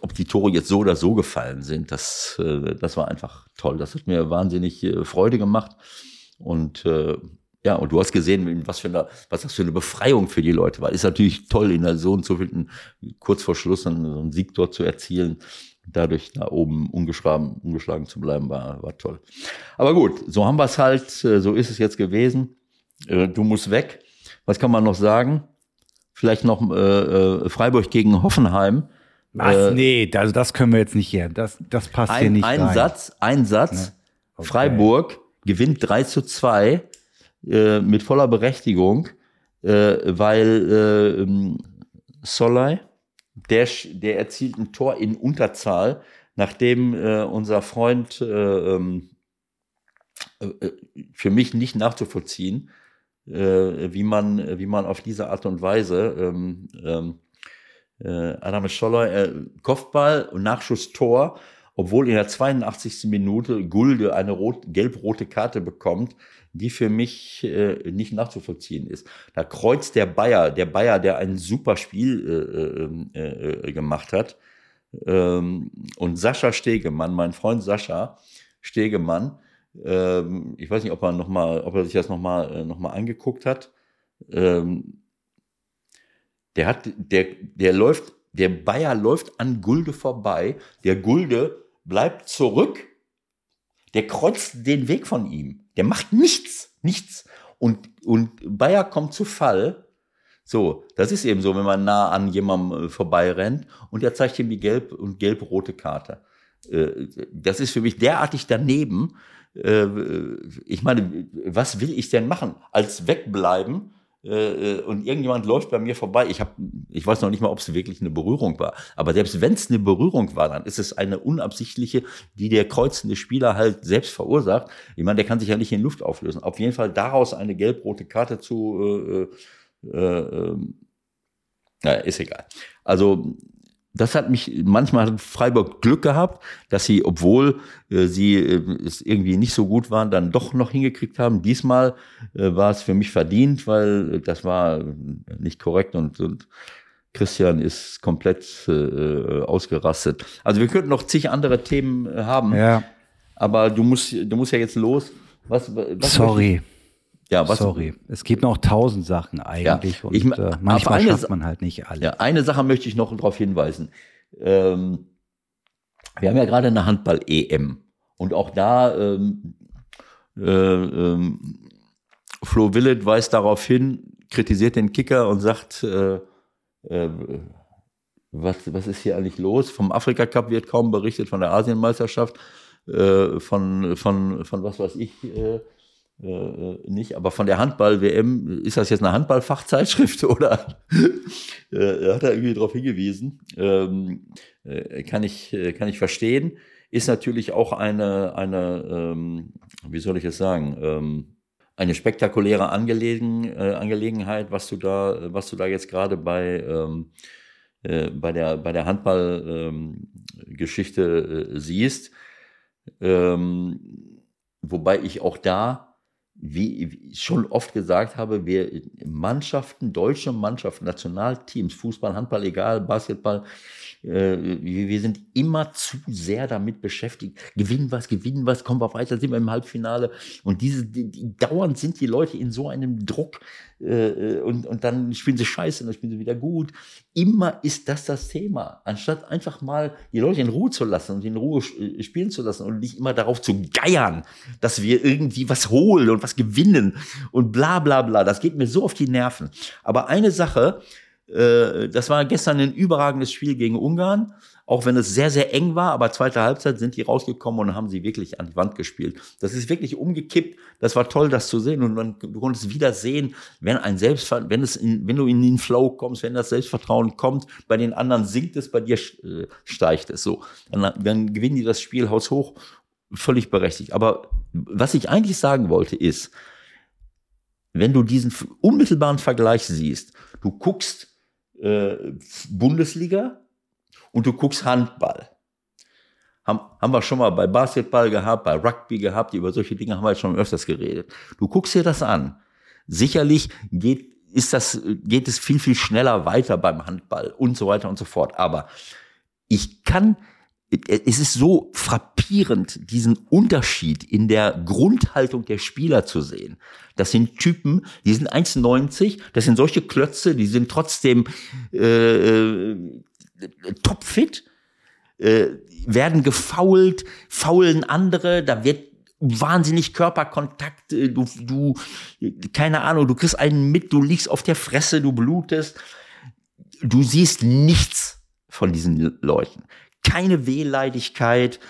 ob die Tore jetzt so oder so gefallen sind, das, das war einfach toll. Das hat mir wahnsinnig Freude gemacht. Und äh, ja, und du hast gesehen, was für eine, was das für eine Befreiung für die Leute war. Ist natürlich toll, in der so und so vielen, kurz vor Schluss einen, so einen Sieg dort zu erzielen. Dadurch da oben ungeschlagen, ungeschlagen zu bleiben, war, war toll. Aber gut, so haben wir es halt, äh, so ist es jetzt gewesen. Äh, Du musst weg. Was kann man noch sagen? Vielleicht noch äh, äh, Freiburg gegen Hoffenheim. Was? Äh, nee, also das können wir jetzt nicht hier. Das, das passt hier Ein, nicht ein rein. Satz, ein Satz. Okay. Freiburg gewinnt 3 zu 2 äh, mit voller Berechtigung, äh, weil äh, ähm, Solai, der, der erzielt ein Tor in Unterzahl, nachdem äh, unser Freund äh, ähm, äh, äh, für mich nicht nachzuvollziehen, wie man wie man auf diese Art und Weise ähm, ähm, äh, Adam Scholler, Kopfball und Nachschuss Tor, obwohl in der 82. Minute Gulde eine rot, gelb-rote Karte bekommt, die für mich äh, nicht nachzuvollziehen ist. Da kreuzt der Bayer, der Bayer, der ein super Spiel äh, äh, äh, gemacht hat, ähm, und Sascha Stegemann, mein Freund Sascha Stegemann, Ähm, ich weiß nicht, ob er noch mal, ob er sich das nochmal äh, noch mal angeguckt hat. Ähm, der hat, der, der läuft, der Bayer läuft an Gulde vorbei. Der Gulde bleibt zurück. Der kreuzt den Weg von ihm. Der macht nichts, nichts. Und, und Bayer kommt zu Fall. So, das ist eben so, wenn man nah an jemandem äh, vorbeirennt und er zeigt ihm die gelb und gelb-rote Karte. Äh, das ist für mich derartig daneben. Äh, ich meine, was will ich denn machen? Als wegbleiben und irgendjemand läuft bei mir vorbei. Ich habe, ich weiß noch nicht mal, ob es wirklich eine Berührung war. Aber selbst wenn es eine Berührung war, dann ist es eine unabsichtliche, die der kreuzende Spieler halt selbst verursacht. Ich meine, der kann sich ja nicht in Luft auflösen. Auf jeden Fall daraus eine gelb-rote Karte zu, äh, äh, äh, naja, ist egal. Also das hat mich, manchmal hat Freiburg Glück gehabt, dass sie, obwohl äh, sie äh, es irgendwie nicht so gut waren, dann doch noch hingekriegt haben. Diesmal äh, war es für mich verdient, weil äh, das war nicht korrekt und, und Christian ist komplett äh, ausgerastet. Also wir könnten noch zig andere Themen äh, haben. Ja. Aber du musst, du musst ja jetzt los. Was, was Sorry. Ja, was, Sorry. Es gibt noch tausend Sachen eigentlich Ja, und ich- äh, manchmal eine schafft man halt nicht alle. Ja, eine Sache möchte ich noch darauf hinweisen. Ähm, wir haben ja gerade eine Handball-EM. Und auch da ähm, äh, ähm, Flo Willett weist darauf hin, kritisiert den Kicker und sagt, äh, äh, was, was ist hier eigentlich los? Vom Afrika Cup wird kaum berichtet, von der Asienmeisterschaft, äh, von, von, von was weiß ich äh, äh, nicht, aber von der Handball-WM, ist das jetzt eine Handball-Fachzeitschrift [laughs] oder äh, hat er irgendwie darauf hingewiesen? Ähm, äh, kann, ich, äh, kann ich verstehen. Ist natürlich auch eine, eine ähm, wie soll ich es sagen, ähm, eine spektakuläre Angelegen, äh, Angelegenheit, was du da, was du da jetzt gerade bei, ähm, äh, bei der, bei der Handball-Geschichte äh, siehst. Ähm, wobei ich auch da, wie, ich schon oft gesagt habe, wir Mannschaften, deutsche Mannschaften, Nationalteams, Fußball, Handball, egal, Basketball, äh, wir, sind immer zu sehr damit beschäftigt. Gewinnen was, gewinnen was, kommen wir weiter, sind wir im Halbfinale. Und diese, die, die, dauernd sind die Leute in so einem Druck äh, und, und dann spielen sie scheiße, dann spielen sie wieder gut. Immer ist das das Thema. Anstatt einfach mal die Leute in Ruhe zu lassen und in Ruhe äh, spielen zu lassen und nicht immer darauf zu geiern, dass wir irgendwie was holen und was gewinnen und bla bla bla. Das geht mir so auf die Nerven. Aber eine Sache, äh, das war gestern ein überragendes Spiel gegen Ungarn, auch wenn es sehr, sehr eng war, aber zweite Halbzeit sind die rausgekommen und haben sie wirklich an die Wand gespielt. Das ist wirklich umgekippt. Das war toll, das zu sehen. Und man, du konntest wieder sehen, wenn ein Selbstver wenn es in, wenn du in den Flow kommst, wenn das Selbstvertrauen kommt, bei den anderen sinkt es, bei dir äh, steigt es so. Dann, dann gewinnen die das Spiel haushoch, völlig berechtigt. Aber was ich eigentlich sagen wollte ist, wenn du diesen unmittelbaren Vergleich siehst, du guckst äh, Bundesliga und du guckst Handball. Haben, haben wir schon mal bei Basketball gehabt, bei Rugby gehabt, über solche Dinge haben wir jetzt schon öfters geredet. Du guckst dir das an. Sicherlich geht, ist das, geht es viel, viel schneller weiter beim Handball und so weiter und so fort. Aber ich kann, es ist so frappierend, diesen Unterschied in der Grundhaltung der Spieler zu sehen. Das sind Typen, die sind 1,90, das sind solche Klötze, die sind trotzdem äh, äh, topfit, äh, werden gefault, faulen andere, da wird wahnsinnig Körperkontakt, äh, du, du, keine Ahnung, du kriegst einen mit, du liegst auf der Fresse, du blutest, du siehst nichts von diesen Leuten. Keine Wehleidigkeit,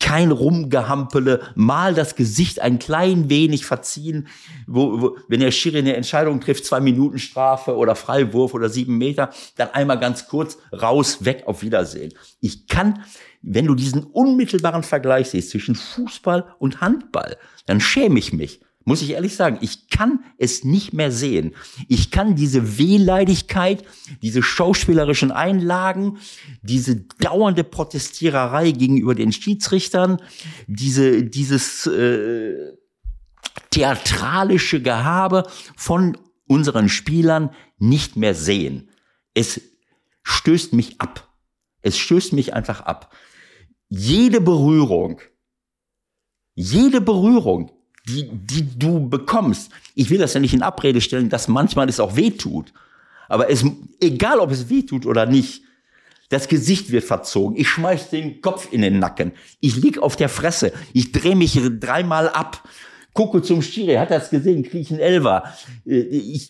kein Rumgehampele, mal das Gesicht ein klein wenig verziehen, wo, wo, wenn der Schiri eine Entscheidung trifft, zwei Minuten Strafe oder Freiwurf oder sieben Meter, dann einmal ganz kurz raus, weg, auf Wiedersehen. Ich kann, wenn du diesen unmittelbaren Vergleich siehst zwischen Fußball und Handball, dann schäme ich mich. Muss ich ehrlich sagen, ich kann es nicht mehr sehen. Ich kann diese Wehleidigkeit, diese schauspielerischen Einlagen, diese dauernde Protestiererei gegenüber den Schiedsrichtern, diese, dieses äh, theatralische Gehabe von unseren Spielern nicht mehr sehen. Es stößt mich ab. Es stößt mich einfach ab. Jede Berührung jede Berührung, die, die du bekommst, ich will das ja nicht in Abrede stellen, dass manchmal es auch weh tut. Aber es, egal ob es weh tut oder nicht, das Gesicht wird verzogen. Ich schmeiß den Kopf in den Nacken. Ich lieg auf der Fresse. Ich drehe mich dreimal ab. Gucke zum Schiri. Hat es gesehen? Krieg ich. Äh, ich,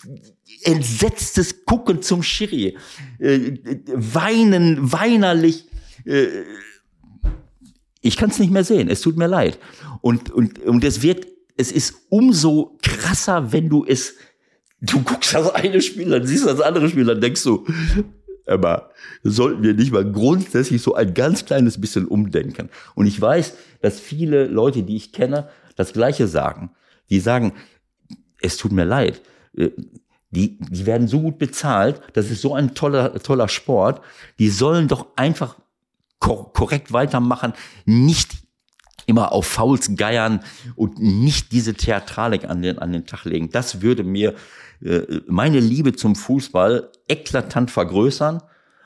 entsetztes Gucken zum Schiri. Äh, weinen, weinerlich. Äh, ich kann es nicht mehr sehen. Es tut mir leid. Und, und, und es wird, es ist umso krasser, wenn du es, du guckst das eine Spiel, dann siehst du das andere Spiel, dann denkst du, aber sollten wir nicht mal grundsätzlich so ein ganz kleines bisschen umdenken. Und ich weiß, dass viele Leute, die ich kenne, das Gleiche sagen. Die sagen, es tut mir leid. Äh, die, die werden so gut bezahlt, das ist so ein toller, toller Sport. Die sollen doch einfach kor korrekt weitermachen, nicht immer auf Fouls geiern und nicht diese Theatralik an den, an den Tag legen. Das würde mir äh, meine Liebe zum Fußball eklatant vergrößern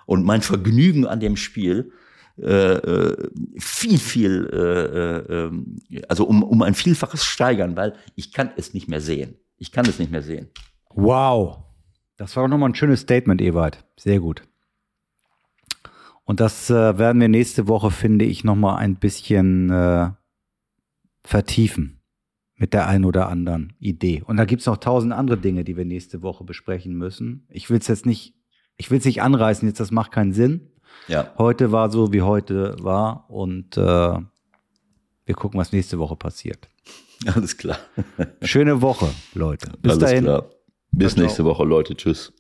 und mein Vergnügen an dem Spiel äh, äh viel, viel, äh, äh, ähm, also um, um ein Vielfaches steigern, weil ich kann es nicht mehr sehen. Ich kann es nicht mehr sehen. Wow. Das war auch nochmal ein schönes Statement, Ewald. Sehr gut. Und das äh, werden wir nächste Woche, finde ich, nochmal ein bisschen äh, vertiefen mit der einen oder anderen Idee. Und da gibt es noch tausend andere Dinge, die wir nächste Woche besprechen müssen. Ich will es jetzt nicht, ich will es nicht anreißen, jetzt das macht keinen Sinn. Ja. Heute war so, wie heute war. Und äh, wir gucken, was nächste Woche passiert. [laughs] Alles klar. Schöne Woche, Leute. Bis Alles dahin. Klar. Bis nächste Woche, Leute. Tschüss.